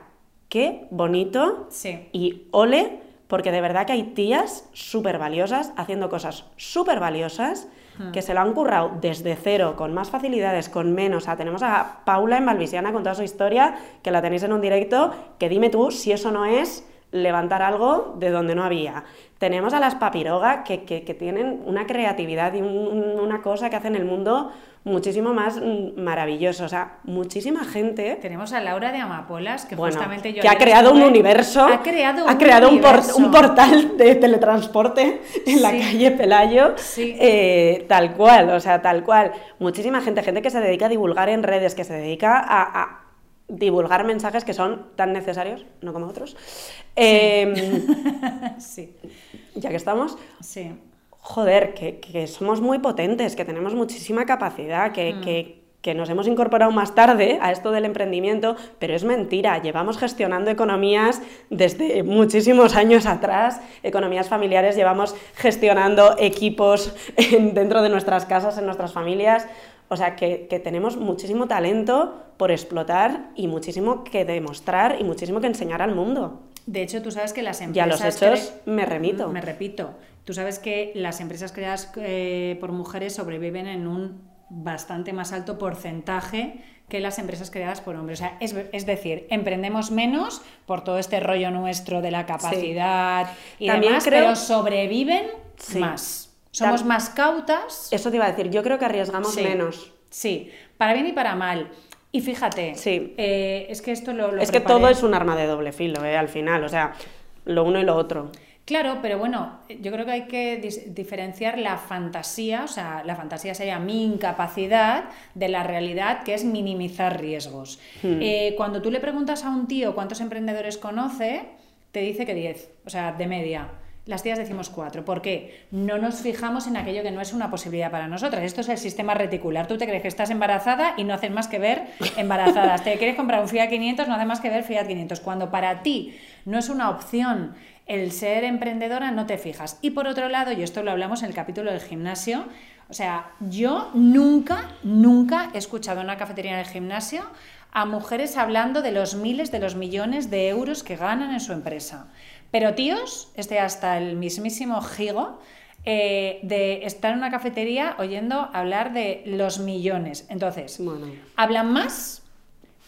Speaker 2: qué bonito
Speaker 1: Sí.
Speaker 2: y ole, porque de verdad que hay tías súper valiosas haciendo cosas súper valiosas que se lo han currado desde cero, con más facilidades, con menos. O sea, tenemos a Paula en Valvisiana con toda su historia, que la tenéis en un directo, que dime tú si eso no es levantar algo de donde no había. Tenemos a las papiroga que, que- que tienen una creatividad y un- un- una cosa que hacen el mundo muchísimo más mm, maravilloso. O sea, muchísima gente
Speaker 1: Tenemos a Laura de Amapolas, que
Speaker 2: bueno,
Speaker 1: justamente yo
Speaker 2: que ha creado un universo,
Speaker 1: Ha creado
Speaker 2: ha
Speaker 1: un,
Speaker 2: creado un, por-
Speaker 1: universo.
Speaker 2: un portal de teletransporte en la calle Pelayo,
Speaker 1: Sí.
Speaker 2: eh, tal cual, o sea, tal cual. Muchísima gente, gente que se dedica a divulgar en redes, que se dedica a, a divulgar mensajes que son tan necesarios, no como otros. Em,
Speaker 1: Sí,
Speaker 2: ya que estamos,
Speaker 1: sí.
Speaker 2: joder, que, que somos muy potentes, que tenemos muchísima capacidad, que, que- que nos hemos incorporado más tarde a esto del emprendimiento, pero es mentira, llevamos gestionando economías desde muchísimos años atrás, economías familiares, llevamos gestionando equipos en- dentro de nuestras casas, en nuestras familias. O sea, que, que tenemos muchísimo talento por explotar y muchísimo que demostrar y muchísimo que enseñar al mundo.
Speaker 1: De hecho, tú sabes que las
Speaker 2: Y a
Speaker 1: empresas...
Speaker 2: los hechos me remito.
Speaker 1: Me repito. Tú sabes que las empresas creadas eh, por mujeres sobreviven en un bastante más alto porcentaje que las empresas creadas por hombres. O sea, es, es decir, emprendemos menos por todo este rollo nuestro de la capacidad y
Speaker 2: También
Speaker 1: demás,
Speaker 2: creo-
Speaker 1: pero sobreviven
Speaker 2: Sí.
Speaker 1: más. Somos más cautas.
Speaker 2: Eso te iba a decir, yo creo que arriesgamos
Speaker 1: Sí.
Speaker 2: menos.
Speaker 1: Sí, para bien y para mal. Y fíjate,
Speaker 2: Sí.
Speaker 1: eh, es que esto lo, lo
Speaker 2: es que todo es un arma de doble filo, ¿eh? al final, o sea, lo uno y lo otro.
Speaker 1: Claro, pero bueno, yo creo que hay que diferenciar la fantasía, o sea, la fantasía sería mi incapacidad de la realidad, que es minimizar riesgos.
Speaker 2: Hmm.
Speaker 1: Eh, cuando tú le preguntas a un tío cuántos emprendedores conoce, te dice que 10, o sea, de media. Las tías decimos 4. ¿Por qué? No nos fijamos en aquello que no es una posibilidad para nosotras. Esto es el sistema reticular. Tú te crees que estás embarazada y no haces más que ver embarazadas. te quieres comprar un Fiat 500, no hace más que ver Fiat 500. Cuando para ti no es una opción el ser emprendedora, no te fijas. Y por otro lado, y esto lo hablamos en el capítulo del gimnasio, o sea, yo nunca, nunca he escuchado en una cafetería en el gimnasio a mujeres hablando de los miles, de los millones de euros que ganan en su empresa. Pero tíos, este hasta el mismísimo Gigo, eh, de estar en una cafetería oyendo hablar de los millones. Entonces,
Speaker 2: Bueno.
Speaker 1: hablan más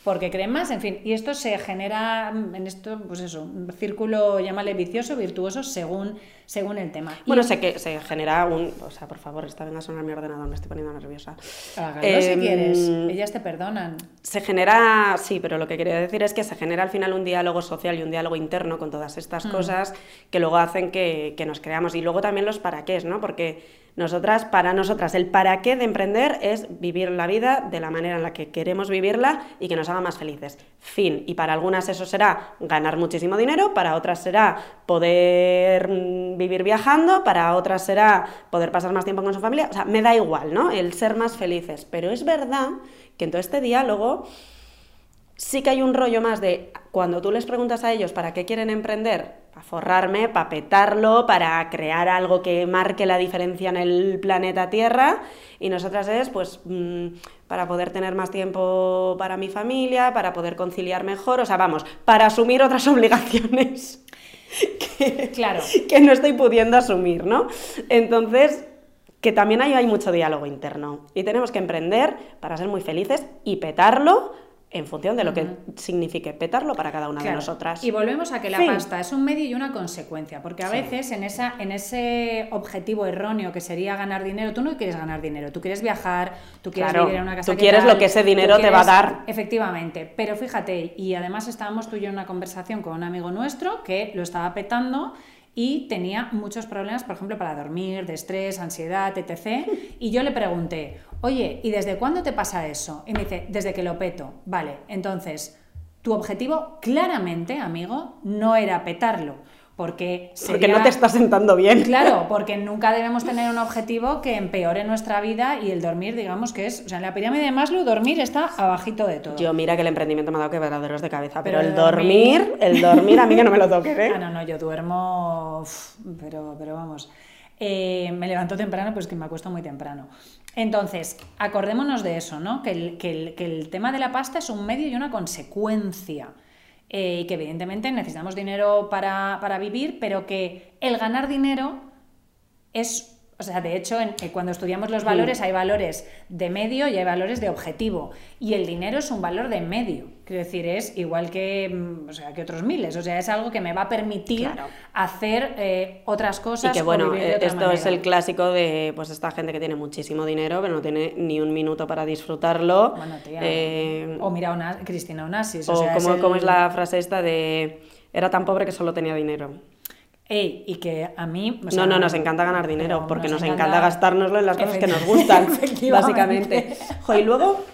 Speaker 1: porque creen más, en fin, y esto se genera mm, en esto, pues eso, un círculo, llámale vicioso, virtuoso, según, según el tema. Y-
Speaker 2: Bueno, sé que se genera un... O sea, por favor, esta venga a sonar mi ordenador, me estoy poniendo nerviosa.
Speaker 1: Hágalo si
Speaker 2: Em,
Speaker 1: quieres, ellas te perdonan.
Speaker 2: Se genera, sí, pero lo que quería decir es que se genera al final un diálogo social y un diálogo interno con todas estas cosas que luego hacen que, que nos creamos. Y luego también los para qué, ¿no? Porque nosotras, para nosotras, el para qué de emprender es vivir la vida de la manera en la que queremos vivirla y que nos haga más felices. Fin. Y para algunas eso será ganar muchísimo dinero, para otras será poder mm, vivir viajando, para otras será poder pasar más tiempo con su familia. O sea, me da igual, ¿no? El ser más felices. Pero es verdad que en todo este diálogo sí que hay un rollo más de cuando tú les preguntas a ellos para qué quieren emprender, para forrarme, para petarlo, para crear algo que marque la diferencia en el planeta Tierra, y nosotras es pues mm, para poder tener más tiempo para mi familia, para poder conciliar mejor, o sea, vamos, para asumir otras obligaciones que,
Speaker 1: Claro.
Speaker 2: que no estoy pudiendo asumir, ¿no? Entonces, que también ahí hay mucho diálogo interno y tenemos que emprender para ser muy felices y petarlo en función de lo que signifique petarlo para cada una de nosotras.
Speaker 1: Y volvemos a que la
Speaker 2: Fin.
Speaker 1: pasta es un medio y una consecuencia, porque a
Speaker 2: Sí.
Speaker 1: veces en, esa, en ese objetivo erróneo que sería ganar dinero, tú no quieres ganar dinero, tú quieres viajar, tú quieres
Speaker 2: Claro,
Speaker 1: vivir en una casa
Speaker 2: tú
Speaker 1: que
Speaker 2: quieres
Speaker 1: tal,
Speaker 2: lo que ese dinero te va a dar.
Speaker 1: Efectivamente, pero fíjate, y además estábamos tú y yo en una conversación con un amigo nuestro que lo estaba petando y tenía muchos problemas, por ejemplo, para dormir, de estrés, ansiedad, etc. Y yo le pregunté, oye, ¿y desde cuándo te pasa eso? Y me dice, desde que lo peto. Vale, entonces, tu objetivo claramente, amigo, no era petarlo porque,
Speaker 2: porque no te está sentando bien.
Speaker 1: Claro, porque nunca debemos tener un objetivo que empeore nuestra vida y el dormir, digamos que es, o sea, en la pirámide de Maslow dormir está abajito de todo.
Speaker 2: Yo mira que el emprendimiento me ha dado quebraderos de cabeza, pero, el dormir, el dormir a mí que no me lo toque, ¿eh?
Speaker 1: Ah, no, no, yo duermo, pero, pero vamos. Eh, me levanto temprano, pues que me acuesto muy temprano. Entonces, acordémonos de eso, ¿no? Que el, que el tema de la pasta es un medio y una consecuencia. Eh, y que evidentemente necesitamos dinero para, para vivir, pero que el ganar dinero es o sea, de hecho, en, eh, cuando estudiamos los valores hay valores de medio y hay valores de objetivo. Y el dinero es un valor de medio. Quiero decir, es igual que, mm, o sea, que otros miles. O sea, es algo que me va a permitir hacer eh, otras cosas.
Speaker 2: Y que bueno, eh, esto es el clásico de pues esta gente que tiene muchísimo dinero, pero no tiene ni un minuto para disfrutarlo.
Speaker 1: Bueno, tía. o mira a Cristina Onassis.
Speaker 2: O, o como, como es la frase esta de era tan pobre que solo tenía dinero
Speaker 1: y que a mí...
Speaker 2: no, no, nos encanta ganar dinero, porque nos, encanta, gastárnoslo en las cosas que nos gustan, básicamente. y luego,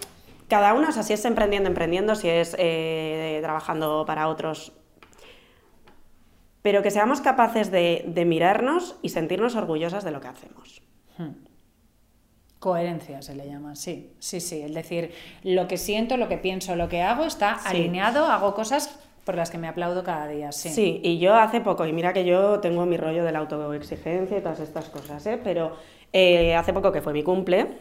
Speaker 2: cada uno, o sea, si es emprendiendo, emprendiendo, si es eh, trabajando para otros, pero que seamos capaces de, mirarnos y sentirnos orgullosas de lo que hacemos. Hmm.
Speaker 1: Coherencia se le llama, sí, sí, sí. Es decir, lo que siento, lo que pienso, lo que hago está alineado, hago cosas por las que me aplaudo cada día, sí.
Speaker 2: Sí, y yo hace poco, y mira que yo tengo mi rollo de la autoexigencia y todas estas cosas, ¿eh? pero eh, hace poco que fue mi cumple,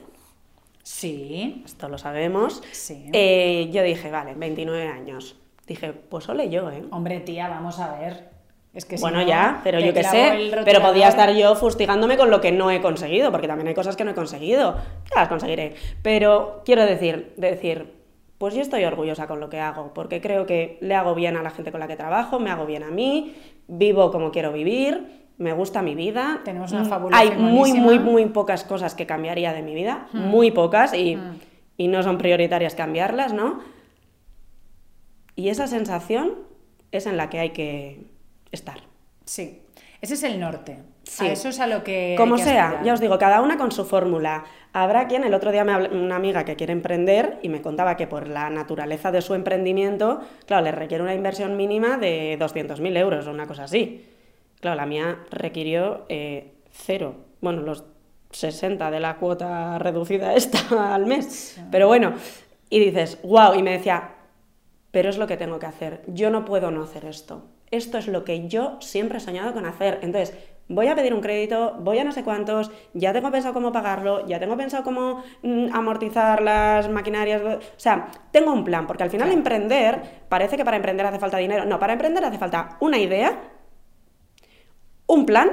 Speaker 1: sí,
Speaker 2: esto lo sabemos, sí. Eh, yo dije, vale, 29 años. Dije, pues ole yo, ¿eh?
Speaker 1: Hombre, tía, vamos a ver. Es que
Speaker 2: bueno, ya, pero yo qué sé, pero podía estar yo fustigándome con lo que no he conseguido, porque también hay cosas que no he conseguido, ya las conseguiré. Pero quiero decir, decir, pues yo estoy orgullosa con lo que hago, porque creo que le hago bien a la gente con la que trabajo, me hago bien a mí, vivo como quiero vivir, me gusta mi vida.
Speaker 1: Tenemos una mm, fabulosa.
Speaker 2: Hay muy, muy, muy pocas cosas que cambiaría de mi vida, mm. muy pocas, y, mm. y no son prioritarias cambiarlas, ¿no? Y esa sensación es en la que hay que estar.
Speaker 1: Sí, ese es el norte. Sí. eso es a lo que.
Speaker 2: Como sea, ya os digo, cada una con su fórmula. Habrá quien, el otro día me habló, una amiga que quiere emprender y me contaba que por la naturaleza de su emprendimiento, claro, le requiere una inversión mínima de 200.000 euros o una cosa así. Claro, la mía requirió eh, cero. Bueno, los 60 de la cuota reducida esta al mes. Pero bueno, y dices, wow, y me decía, pero es lo que tengo que hacer. Yo no puedo no hacer esto. Esto es lo que yo siempre he soñado con hacer. Entonces, voy a pedir un crédito, voy a no sé cuántos, ya tengo pensado cómo pagarlo, ya tengo pensado cómo mm, amortizar las maquinarias, o sea, tengo un plan, porque al final emprender, parece que para emprender hace falta dinero, no, para emprender hace falta una idea, un plan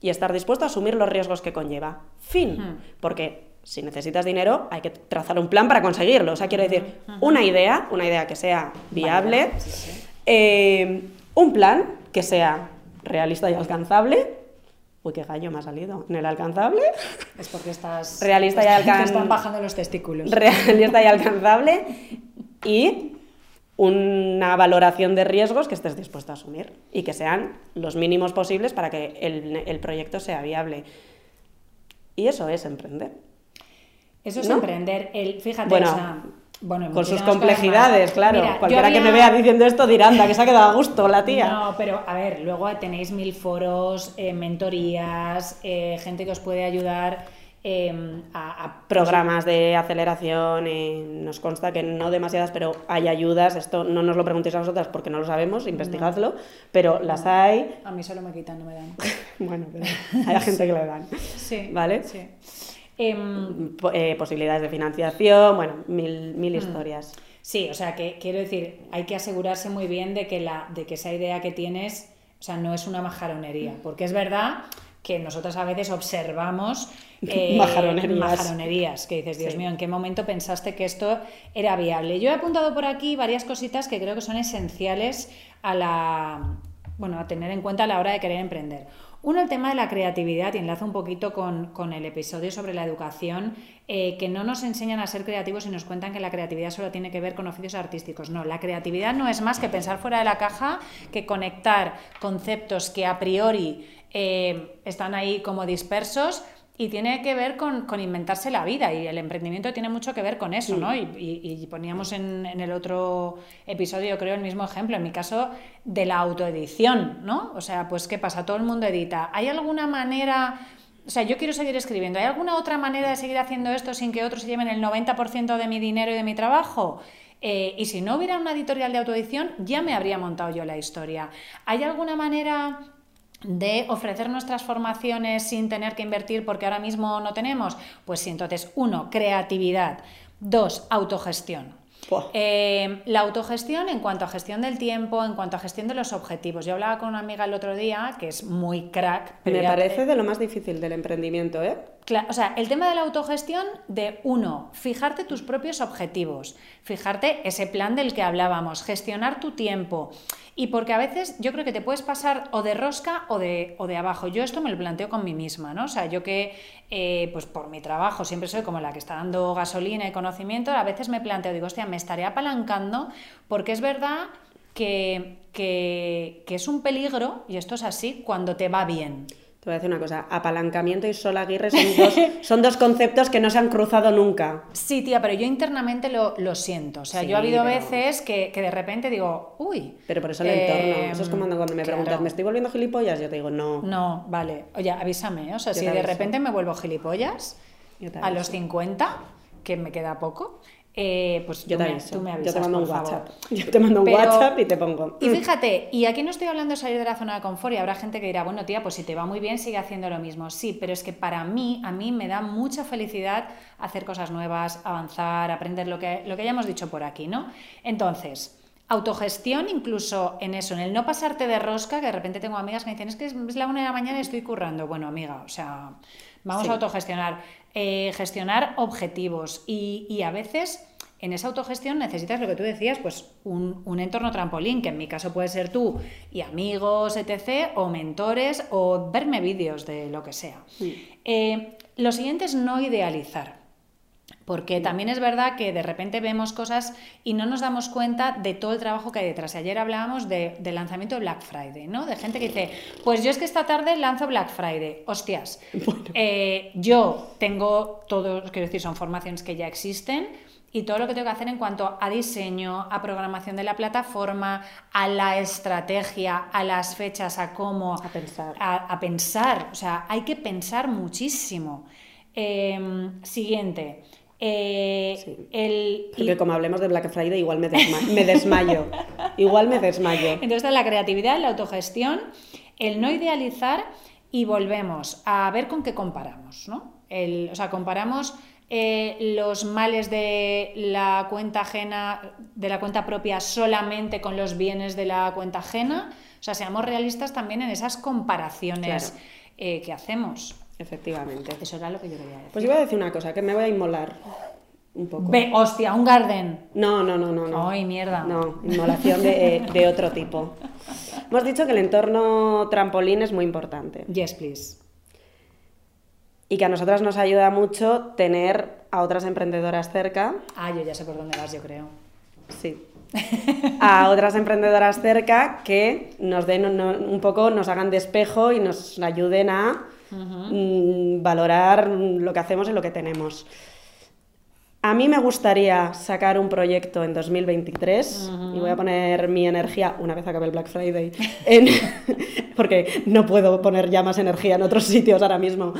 Speaker 2: y estar dispuesto a asumir los riesgos que conlleva. Fin, porque si necesitas dinero, hay que trazar un plan para conseguirlo. O sea, quiero decir, una idea, una idea que sea viable, eh, un plan que sea realista y alcanzable. Uy, qué gallo me ha salido. En el alcanzable.
Speaker 1: Es porque estás.
Speaker 2: Realista y alcanzable.
Speaker 1: están bajando los testículos.
Speaker 2: Realista y alcanzable. Y una valoración de riesgos que estés dispuesto a asumir y que sean los mínimos posibles para que el, proyecto sea viable. Y eso es emprender.
Speaker 1: Eso es emprender. El, fíjate, o sea,
Speaker 2: con sus complejidades, claro. Cualquiera que me vea diciendo esto dirá, anda, que se ha quedado a gusto la tía.
Speaker 1: No, pero a ver, luego tenéis mil foros, eh, mentorías, eh, gente que os puede ayudar em, a,
Speaker 2: Programas de aceleración, eh, nos consta que no demasiadas, pero hay ayudas. Esto no nos lo preguntéis a nosotras porque no lo sabemos, investigadlo, pero las hay.
Speaker 1: A mí solo me quitan, no me dan.
Speaker 2: bueno, pero hay gente que le dan.
Speaker 1: Sí.
Speaker 2: ¿Vale?
Speaker 1: Sí.
Speaker 2: Em, eh, posibilidades de financiación, bueno, mil, mil mm. historias.
Speaker 1: Sí, o sea, que quiero decir, hay que asegurarse muy bien de que, la, de que esa idea que tienes, o sea, no es una majaronería, porque es verdad que nosotras a veces observamos
Speaker 2: eh, majaronerías.
Speaker 1: majaronerías, que dices, Dios mío, ¿en qué momento pensaste que esto era viable? Yo he apuntado por aquí varias cositas que creo que son esenciales a la bueno, a tener en cuenta a la hora de querer emprender. Uno, el tema de la creatividad, y enlazo un poquito con, el episodio sobre la educación, eh, que no nos enseñan a ser creativos y nos cuentan que la creatividad solo tiene que ver con oficios artísticos. No, la creatividad no es más que pensar fuera de la caja, que conectar conceptos que a priori eh, están ahí como dispersos y tiene que ver con, inventarse la vida y el emprendimiento tiene mucho que ver con eso, ¿no? Y, poníamos en, el otro episodio, creo, el mismo ejemplo, en mi caso, de la autoedición, ¿no? O sea, pues ¿qué pasa? Todo el mundo edita. ¿Hay alguna manera... O sea, yo quiero seguir escribiendo. ¿Hay alguna otra manera de seguir haciendo esto sin que otros se lleven el 90% de mi dinero y de mi trabajo? Eh, y si no hubiera una editorial de autoedición, ya me habría montado yo la historia. ¿Hay alguna manera de ofrecer nuestras formaciones sin tener que invertir porque ahora mismo no tenemos? Pues sí, entonces, uno, creatividad. Dos, autogestión. Eh, la autogestión en cuanto a gestión del tiempo, en cuanto a gestión de los objetivos. Yo hablaba con una amiga el otro día que es muy crack.
Speaker 2: Me parece de lo más difícil del emprendimiento, ¿eh?
Speaker 1: O sea, el tema de la autogestión de uno, fijarte tus propios objetivos, fijarte ese plan del que hablábamos, gestionar tu tiempo. Y porque a veces yo creo que te puedes pasar o de rosca o de, o de abajo. Yo esto me lo planteo con mí misma, ¿no? O sea, yo que eh, pues por mi trabajo siempre soy como la que está dando gasolina y conocimiento, a veces me planteo, digo, hostia, me estaré apalancando porque es verdad que, que, que es un peligro, y esto es así, cuando te va bien.
Speaker 2: Te voy a decir una cosa, apalancamiento y Sol Aguirre son dos, son dos conceptos que no se han cruzado nunca.
Speaker 1: Sí, tía, pero yo internamente lo, lo siento. O sea, yo ha habido veces que, que, de repente digo, uy.
Speaker 2: Pero por eso el entorno. Eso es como cuando me preguntas, ¿me estoy volviendo gilipollas? Yo te digo, no.
Speaker 1: No, vale. Oye, avísame. O sea, si de repente me vuelvo gilipollas a los 50, que me queda poco, eh, pues
Speaker 2: yo te tú me avisas, yo te mando un WhatsApp. Yo te mando un WhatsApp y te pongo.
Speaker 1: Y fíjate, y aquí no estoy hablando de salir de la zona de confort y habrá gente que dirá, bueno, tía, pues si te va muy bien, sigue haciendo lo mismo. Sí, pero es que para mí, a mí me da mucha felicidad hacer cosas nuevas, avanzar, aprender lo que, lo que ya hemos dicho por aquí, ¿no? Entonces, autogestión incluso en eso, en el no pasarte de rosca, que de repente tengo amigas que me dicen, es que es la una de la mañana y estoy currando. Bueno, amiga, o sea, vamos a autogestionar. Eh, gestionar objetivos y, a veces en esa autogestión necesitas lo que tú decías, pues un, entorno trampolín, que en mi caso puede ser tú y amigos, etc., o mentores, o verme vídeos de lo que sea. Eh, lo siguiente es no idealizar. Porque también es verdad que de repente vemos cosas y no nos damos cuenta de todo el trabajo que hay detrás. Ayer hablábamos de, del lanzamiento de Black Friday, ¿no? De gente que dice, pues yo es que esta tarde lanzo Black Friday. Hostias, eh, yo tengo todo, quiero decir, son formaciones que ya existen y todo lo que tengo que hacer en cuanto a diseño, a programación de la plataforma, a la estrategia, a las fechas, a cómo...
Speaker 2: A pensar.
Speaker 1: A, pensar, o sea, hay que pensar muchísimo. Em, siguiente,
Speaker 2: eh, el, Porque como hablemos de Black Friday, igual me, me desmayo. igual me desmayo.
Speaker 1: Entonces, la creatividad, la autogestión, el no idealizar y volvemos a ver con qué comparamos. ¿no? El, o sea, comparamos eh, los males de la cuenta ajena, de la cuenta propia, solamente con los bienes de la cuenta ajena. O sea, seamos realistas también en esas comparaciones eh, que hacemos.
Speaker 2: Efectivamente.
Speaker 1: Eso era lo que yo quería decir.
Speaker 2: Pues iba a decir una cosa, que me voy a inmolar un poco.
Speaker 1: Ve, hostia, un garden.
Speaker 2: No, no, no, no. no.
Speaker 1: Ay, mierda.
Speaker 2: No, inmolación de, de otro tipo. Hemos dicho que el entorno trampolín es muy importante.
Speaker 1: Yes, please.
Speaker 2: Y que a nosotras nos ayuda mucho tener a otras emprendedoras cerca.
Speaker 1: Ah, yo ya sé por dónde vas, yo creo.
Speaker 2: Sí. A otras emprendedoras cerca que nos den un poco, nos hagan de espejo y nos ayuden a Mm, valorar lo que hacemos y lo que tenemos. A mí me gustaría sacar un proyecto en 2023 y voy a poner mi energía, una vez acabe el Black Friday, porque no puedo poner ya más energía en otros sitios ahora mismo.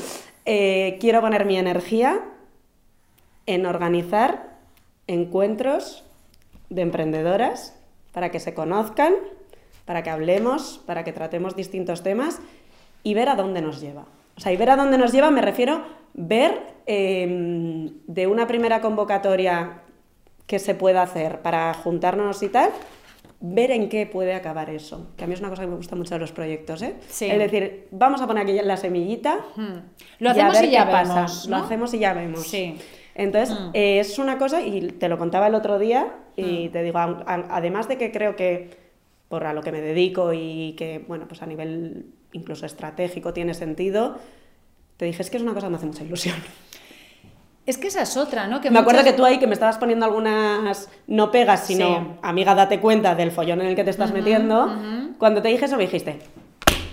Speaker 2: Eh, quiero poner mi energía en organizar encuentros de emprendedoras para que se conozcan, para que hablemos, para que tratemos distintos temas y ver a dónde nos lleva. O sea, y ver a dónde nos lleva me refiero ver em, de una primera convocatoria que se pueda hacer para juntarnos y tal, ver en qué puede acabar eso. Que a mí es una cosa que me gusta mucho de los proyectos, ¿eh? Es decir, vamos a poner aquí la semillita.
Speaker 1: Lo hacemos y, ya pasa.
Speaker 2: Lo hacemos y ya vemos. Sí. Entonces, eh, es una cosa, y te lo contaba el otro día, y te digo, además de que creo que por a lo que me dedico y que, bueno, pues a nivel incluso estratégico, tiene sentido, te dije, es que es una cosa que me hace mucha ilusión.
Speaker 1: Es que esa es otra, ¿no? Que
Speaker 2: me acuerdo que tú ahí que me estabas poniendo algunas, no pegas, sino,
Speaker 1: Sí.
Speaker 2: amiga, date cuenta del follón en el que te estás metiendo. Cuando te dije eso me dijiste,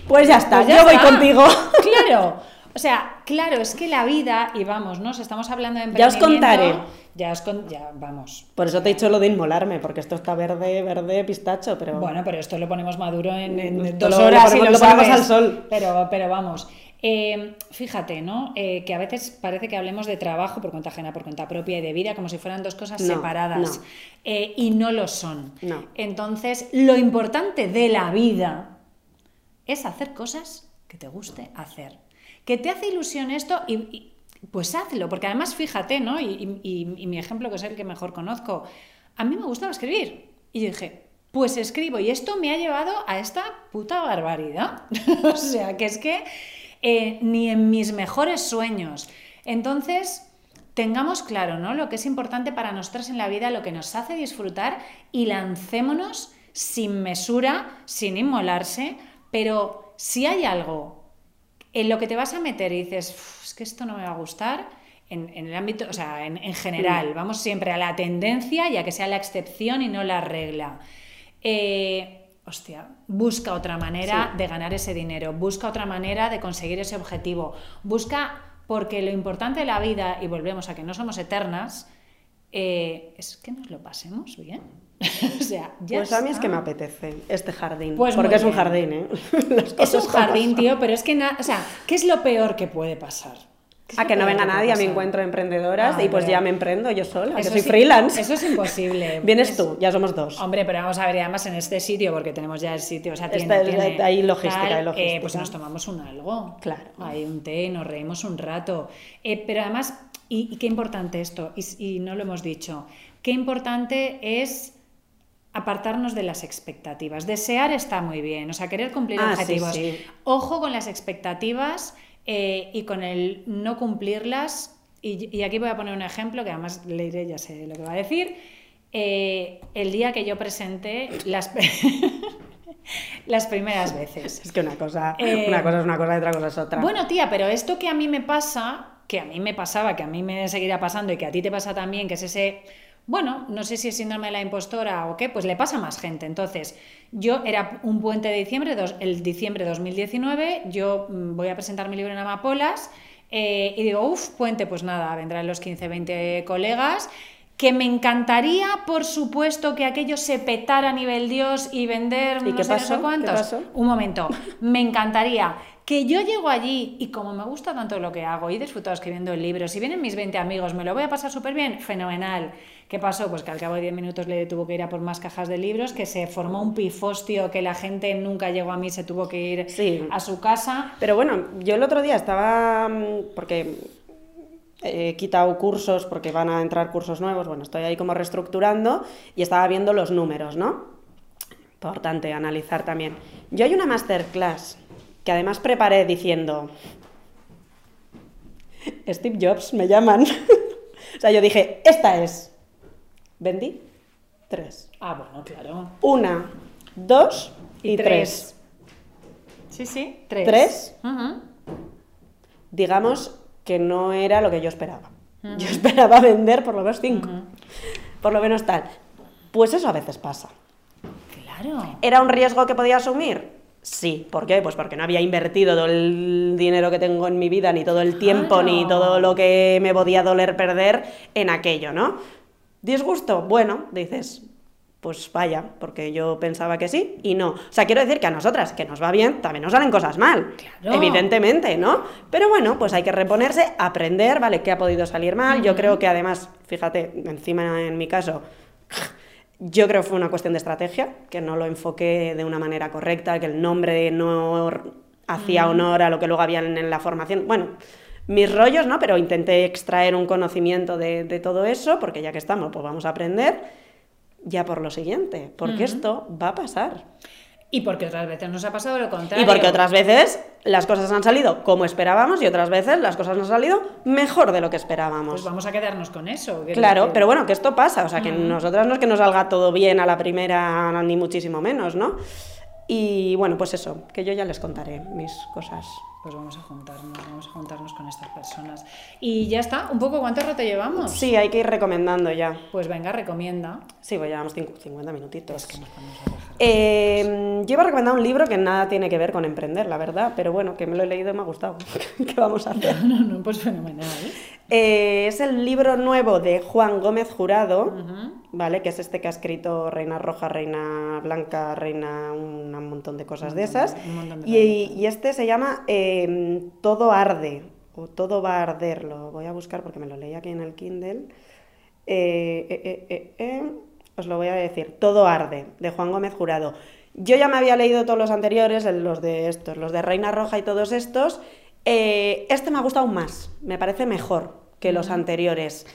Speaker 2: pues ya está,
Speaker 1: Pues ya
Speaker 2: yo voy
Speaker 1: está.
Speaker 2: contigo.
Speaker 1: Claro. O sea, claro, es que la vida, y vamos, ¿no? Si estamos hablando de
Speaker 2: Ya os
Speaker 1: emprendimiento...
Speaker 2: contaré.
Speaker 1: Ya os con- ya, vamos.
Speaker 2: Por eso te he dicho lo de inmolarme, porque esto está verde, verde, pistacho, pero...
Speaker 1: Bueno, pero esto lo ponemos maduro en, en dos
Speaker 2: lo-
Speaker 1: horas
Speaker 2: lo
Speaker 1: y lo,
Speaker 2: lo ponemos al sol.
Speaker 1: Pero, pero vamos. Eh, fíjate, ¿no? Eh, que a veces parece que hablemos de trabajo por cuenta ajena, por cuenta propia y de vida, como si fueran dos cosas
Speaker 2: No,
Speaker 1: separadas.
Speaker 2: no.
Speaker 1: Eh, y no lo son.
Speaker 2: No.
Speaker 1: Entonces, lo importante de la vida es hacer cosas que te guste hacer. Que te hace ilusión esto y, pues hazlo, porque además fíjate, ¿no? Y, y- y mi ejemplo, que es el que mejor conozco, a mí me gustaba escribir. Y yo dije, pues escribo, y esto me ha llevado a esta puta barbaridad. o sea, que es que eh, ni en mis mejores sueños. Entonces, tengamos claro, ¿no? Lo que es importante para nosotros en la vida, lo que nos hace disfrutar y lancémonos sin mesura, sin inmolarse, pero si hay algo en lo que te vas a meter y dices, "Uf, es que esto no me va a gustar, en, en el ámbito, o sea, en, en general, vamos siempre a la tendencia y a que sea la excepción y no la regla. Eh, hostia, busca otra manera
Speaker 2: Sí.
Speaker 1: de ganar ese dinero, busca otra manera de conseguir ese objetivo, busca, porque lo importante de la vida, y volvemos a que no somos eternas, eh, es que nos lo pasemos bien. o sea, ya
Speaker 2: pues a mí es que me apetece este jardín.
Speaker 1: Pues
Speaker 2: porque es un jardín, ¿eh?
Speaker 1: Es un jardín, tío, pero es que, na- o sea, ¿qué es lo peor que puede pasar? ¿Qué es
Speaker 2: A
Speaker 1: lo
Speaker 2: que no venga nadie a mi encuentro de emprendedoras y pues ya me emprendo yo sola, que soy
Speaker 1: sí-
Speaker 2: freelance.
Speaker 1: Eso es imposible.
Speaker 2: Vienes
Speaker 1: Es-
Speaker 2: tú, ya somos dos.
Speaker 1: Hombre, pero vamos a ver, además en este sitio, porque tenemos ya el sitio, o sea, tiene,
Speaker 2: Esta es-
Speaker 1: tiene
Speaker 2: hay logística,
Speaker 1: tal,
Speaker 2: hay logística.
Speaker 1: eh, pues nos tomamos un algo.
Speaker 2: Claro.
Speaker 1: Hay un té, nos reímos un rato. Eh, pero además, y, y qué importante esto, y, y no lo hemos dicho, qué importante es apartarnos de las expectativas. Desear está muy bien, o sea, querer cumplir
Speaker 2: Ah, sí,
Speaker 1: objetivos.
Speaker 2: sí.
Speaker 1: Ojo con las expectativas eh, y con el no cumplirlas. Y, y aquí voy a poner un ejemplo que además leeré, ya sé lo que va a decir. Eh, el día que yo presenté las, las primeras veces.
Speaker 2: Es que una cosa,
Speaker 1: Eh,
Speaker 2: una cosa es una cosa y otra cosa es otra.
Speaker 1: Bueno, tía, pero esto que a mí me pasa, que a mí me pasaba, que a mí me seguirá pasando y que a ti te pasa también, que es ese, bueno, no sé si es síndrome de la impostora o qué, pues le pasa a más gente. Entonces, yo era un puente de diciembre, dos- el diciembre de 2019, yo mm, voy a presentar mi libro en Amapolas eh, y digo, uff, puente, pues nada, vendrán los 15, 20 colegas. Que me encantaría, por supuesto, que aquello se petara a nivel Dios y vender
Speaker 2: ¿Y
Speaker 1: no
Speaker 2: qué
Speaker 1: sé, no sé
Speaker 2: ¿Qué
Speaker 1: cuántos.
Speaker 2: pasó?
Speaker 1: Un momento, me encantaría que yo llego allí y como me gusta tanto lo que hago y he disfrutado escribiendo el libro, si vienen mis 20 amigos, me lo voy a pasar súper bien, fenomenal. ¿Qué pasó? Pues que al cabo de 10 minutos le tuvo que ir a por más cajas de libros, que se formó un pifostio, que la gente nunca llegó a mí, se tuvo que ir
Speaker 2: Sí.
Speaker 1: a su casa.
Speaker 2: Pero bueno, yo el otro día estaba, mm, porque he quitado cursos porque van a entrar cursos nuevos, bueno, estoy ahí como reestructurando y estaba viendo los números, ¿no? Importante analizar también. Yo hay una masterclass que además preparé diciendo, Steve Jobs, me llaman. o sea, yo dije, esta es. Vendí tres.
Speaker 1: Ah, bueno, claro.
Speaker 2: Una, dos y,
Speaker 1: Y
Speaker 2: tres.
Speaker 1: tres. Sí, sí, tres.
Speaker 2: ¿Tres? Digamos que no era lo que yo esperaba. Yo esperaba vender por lo menos cinco, por lo menos tal. Pues eso a veces pasa.
Speaker 1: Claro.
Speaker 2: ¿Era un riesgo que podía asumir? Sí. ¿Por qué? Pues porque no había invertido todo el dinero que tengo en mi vida, ni todo el tiempo, ni todo lo que me podía doler perder en aquello, ¿no? ¿Disgusto? Bueno, dices, pues vaya, porque yo pensaba que sí y no. O sea, quiero decir que a nosotras, que nos va bien, también nos salen cosas mal.
Speaker 1: Claro.
Speaker 2: Evidentemente, ¿no? Pero bueno, pues hay que reponerse, aprender, ¿vale? ¿Qué ha podido salir mal? Yo creo que además, fíjate, encima en mi caso, yo creo que fue una cuestión de estrategia, que no lo enfoqué de una manera correcta, que el nombre no hacía honor a lo que luego había en, la formación. Bueno, mis rollos, ¿no? Pero intenté extraer un conocimiento de, de todo eso, porque ya que estamos, pues vamos a aprender ya por lo siguiente, porque esto va a pasar.
Speaker 1: Y porque otras veces nos ha pasado lo contrario.
Speaker 2: Y porque otras veces las cosas han salido como esperábamos y otras veces las cosas han salido mejor de lo que esperábamos.
Speaker 1: Pues vamos a quedarnos con eso.
Speaker 2: Claro, pero bueno, que esto pasa, o sea, que nosotras no es que nos salga todo bien a la primera, ni muchísimo menos, ¿no? Y bueno, pues eso, que yo ya les contaré mis cosas.
Speaker 1: Pues vamos a juntarnos, vamos a juntarnos con estas personas. Y ya está, un poco cuánto rato llevamos.
Speaker 2: Sí, hay que ir recomendando ya.
Speaker 1: Pues venga, recomienda.
Speaker 2: Sí, pues llevamos cincu- 50 minutitos.
Speaker 1: Que nos.
Speaker 2: Eh, yo iba a recomendar un libro que nada tiene que ver con emprender, la verdad, pero bueno, que me lo he leído y me ha gustado. ¿Qué vamos a hacer?
Speaker 1: No, no, pues fenomenal.
Speaker 2: Eh, es el libro nuevo de Juan Gómez Jurado. ¿vale? Que es este que ha escrito Reina Roja, Reina Blanca, Reina, un, un montón de cosas de esas.
Speaker 1: de
Speaker 2: Y, y este se llama eh, Todo arde, o Todo va a arder, lo voy a buscar porque me lo leí aquí en el Kindle. Eh, eh, eh, eh, eh, os lo voy a decir, Todo arde, de Juan Gómez Jurado. Yo ya me había leído todos los anteriores, los de estos, los de Reina Roja y todos estos. Eh, este me ha gustado más, me parece mejor que los anteriores.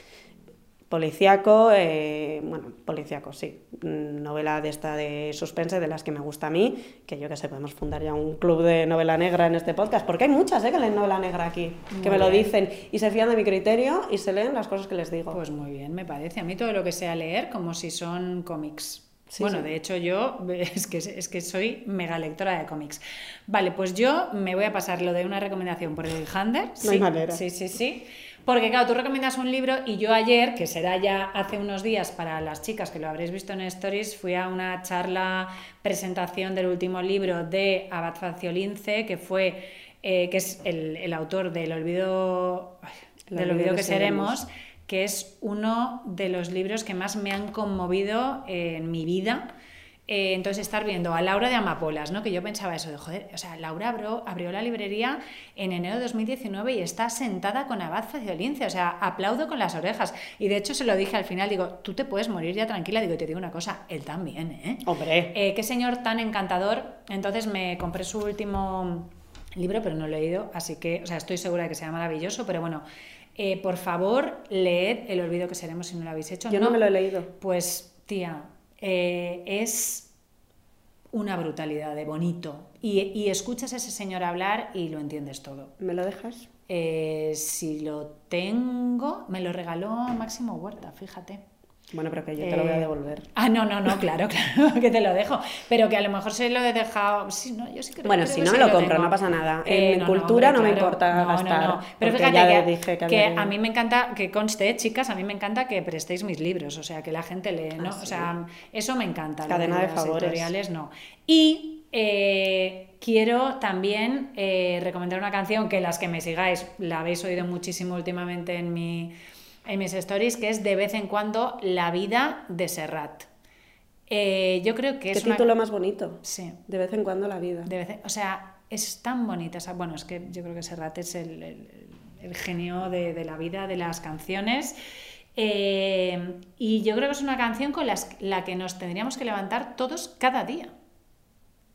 Speaker 2: Policiaco, eh, bueno, policiaco, sí. Mm, Novela de esta de suspense, de las que me gusta a mí, que yo que sé, podemos fundar ya un club de novela negra en este podcast, porque hay muchas eh, que leen novela negra aquí, que me lo dicen y se fían de mi criterio y se leen las cosas que les digo.
Speaker 1: Pues muy bien, me parece. A mí todo lo que sea leer como si son cómics.
Speaker 2: Sí,
Speaker 1: bueno,
Speaker 2: sí.
Speaker 1: de hecho yo es que, es que soy mega lectora de cómics. Vale, pues yo me voy a pasar lo de una recomendación por el Hander.
Speaker 2: No hay manera.
Speaker 1: Sí, sí, sí. Porque claro, tú recomiendas un libro y yo ayer, que será ya hace unos días para las chicas que lo habréis visto en Stories, fui a una charla, presentación del último libro de Abad Faciolince, que fue, eh, que es el, el autor del olvido, ay, del
Speaker 2: olvido
Speaker 1: olvido
Speaker 2: que
Speaker 1: que seremos,
Speaker 2: seremos.
Speaker 1: Que es uno de los libros que más me han conmovido en mi vida. Eh, entonces, estar viendo a Laura de Amapolas, ¿no? que yo pensaba eso de, joder, o sea, Laura abrió, abrió la librería en enero de 2019 y está sentada con Abad Faciolince, o sea, aplaudo con las orejas. Y de hecho se lo dije al final, digo, tú te puedes morir ya tranquila, digo, te digo una cosa, él también, ¿eh?
Speaker 2: Hombre,
Speaker 1: Eh, qué señor tan encantador. Entonces me compré su último libro, pero no lo he leído, así que, o sea, estoy segura de que sea maravilloso, pero bueno, eh, por favor, leed El olvido que seremos si no lo habéis hecho.
Speaker 2: yo no me lo he leído.
Speaker 1: Pues, tía, eh, es una brutalidad de bonito. Y, y escuchas a ese señor hablar y lo entiendes todo.
Speaker 2: ¿Me lo dejas?
Speaker 1: Eh, si lo tengo, me lo regaló Máximo Huerta, fíjate.
Speaker 2: Bueno, pero que yo te lo voy a
Speaker 1: Eh,
Speaker 2: devolver.
Speaker 1: Ah, no, no, no, claro, claro, que te lo dejo. Pero que a lo mejor se lo he dejado. Sí, no, yo sí creo,
Speaker 2: Bueno,
Speaker 1: creo
Speaker 2: si no,
Speaker 1: sí
Speaker 2: lo compro, no pasa nada.
Speaker 1: Eh,
Speaker 2: En cultura no me
Speaker 1: claro.
Speaker 2: importa gastar,
Speaker 1: no. Pero fíjate
Speaker 2: ya
Speaker 1: que,
Speaker 2: dije que
Speaker 1: que
Speaker 2: había-
Speaker 1: a mí me encanta, que conste, chicas, a mí me encanta que prestéis mis libros, o sea, que la gente lee, ¿no?
Speaker 2: Ah, sí.
Speaker 1: O sea, eso me encanta.
Speaker 2: Cadena de favores.
Speaker 1: editoriales no. Y eh, quiero también recomendar una canción que las que me sigáis la habéis oído muchísimo últimamente en, mi, en mis stories, que es de vez en cuando La vida de Serrat. Eh, yo creo que
Speaker 2: ¿Qué
Speaker 1: es una...
Speaker 2: título más bonito?
Speaker 1: Sí,
Speaker 2: De vez en cuando la vida.
Speaker 1: de vez en- o sea, es tan bonita. esa- bueno, es que yo creo que Serrat es el, el- el genio de, de la vida, de las canciones. Eh, y yo creo que es una canción con las- la que nos tendríamos que levantar todos cada día.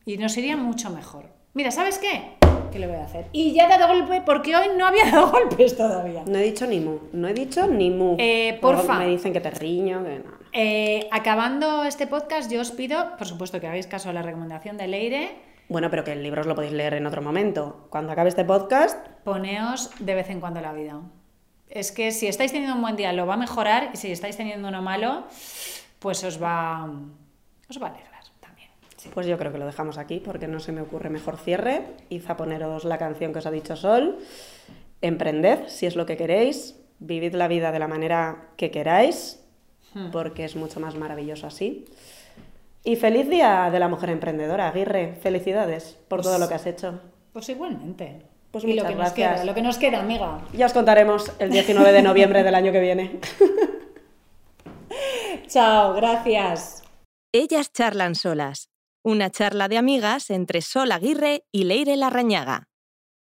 Speaker 1: Y nos iría mucho mejor. Mira, ¿sabes qué? ¿Qué le voy a hacer? Y ya he dado golpe porque hoy no había dado golpes todavía.
Speaker 2: No he dicho ni mu. No he dicho ni mu.
Speaker 1: Eh, porfa.
Speaker 2: Me dicen que te riño, que no.
Speaker 1: Eh, acabando este podcast, yo os pido, por supuesto, que hagáis caso a la recomendación de Leire.
Speaker 2: Bueno, pero que el libro os lo podéis leer en otro momento. Cuando acabe este podcast,
Speaker 1: Poneos de vez en cuando la vida. Es que si estáis teniendo un buen día lo va a mejorar y si estáis teniendo uno malo, pues os va, os va a también.
Speaker 2: Pues yo creo que lo dejamos aquí porque no se me ocurre mejor cierre. Id a poneros la canción que os ha dicho Sol. Emprended si es lo que queréis. Vivid la vida de la manera que queráis porque es mucho más maravilloso así. Y feliz día de la mujer emprendedora, Aguirre. Felicidades por todo lo que has hecho.
Speaker 1: Pues igualmente.
Speaker 2: Pues
Speaker 1: y lo
Speaker 2: muchas
Speaker 1: que nos
Speaker 2: gracias.
Speaker 1: queda, lo que nos queda, amiga.
Speaker 2: Ya os contaremos el 19 de noviembre del año que viene.
Speaker 1: Chao, gracias.
Speaker 3: Ellas charlan solas. Una charla de amigas entre Sol Aguirre y Leire Larrañaga.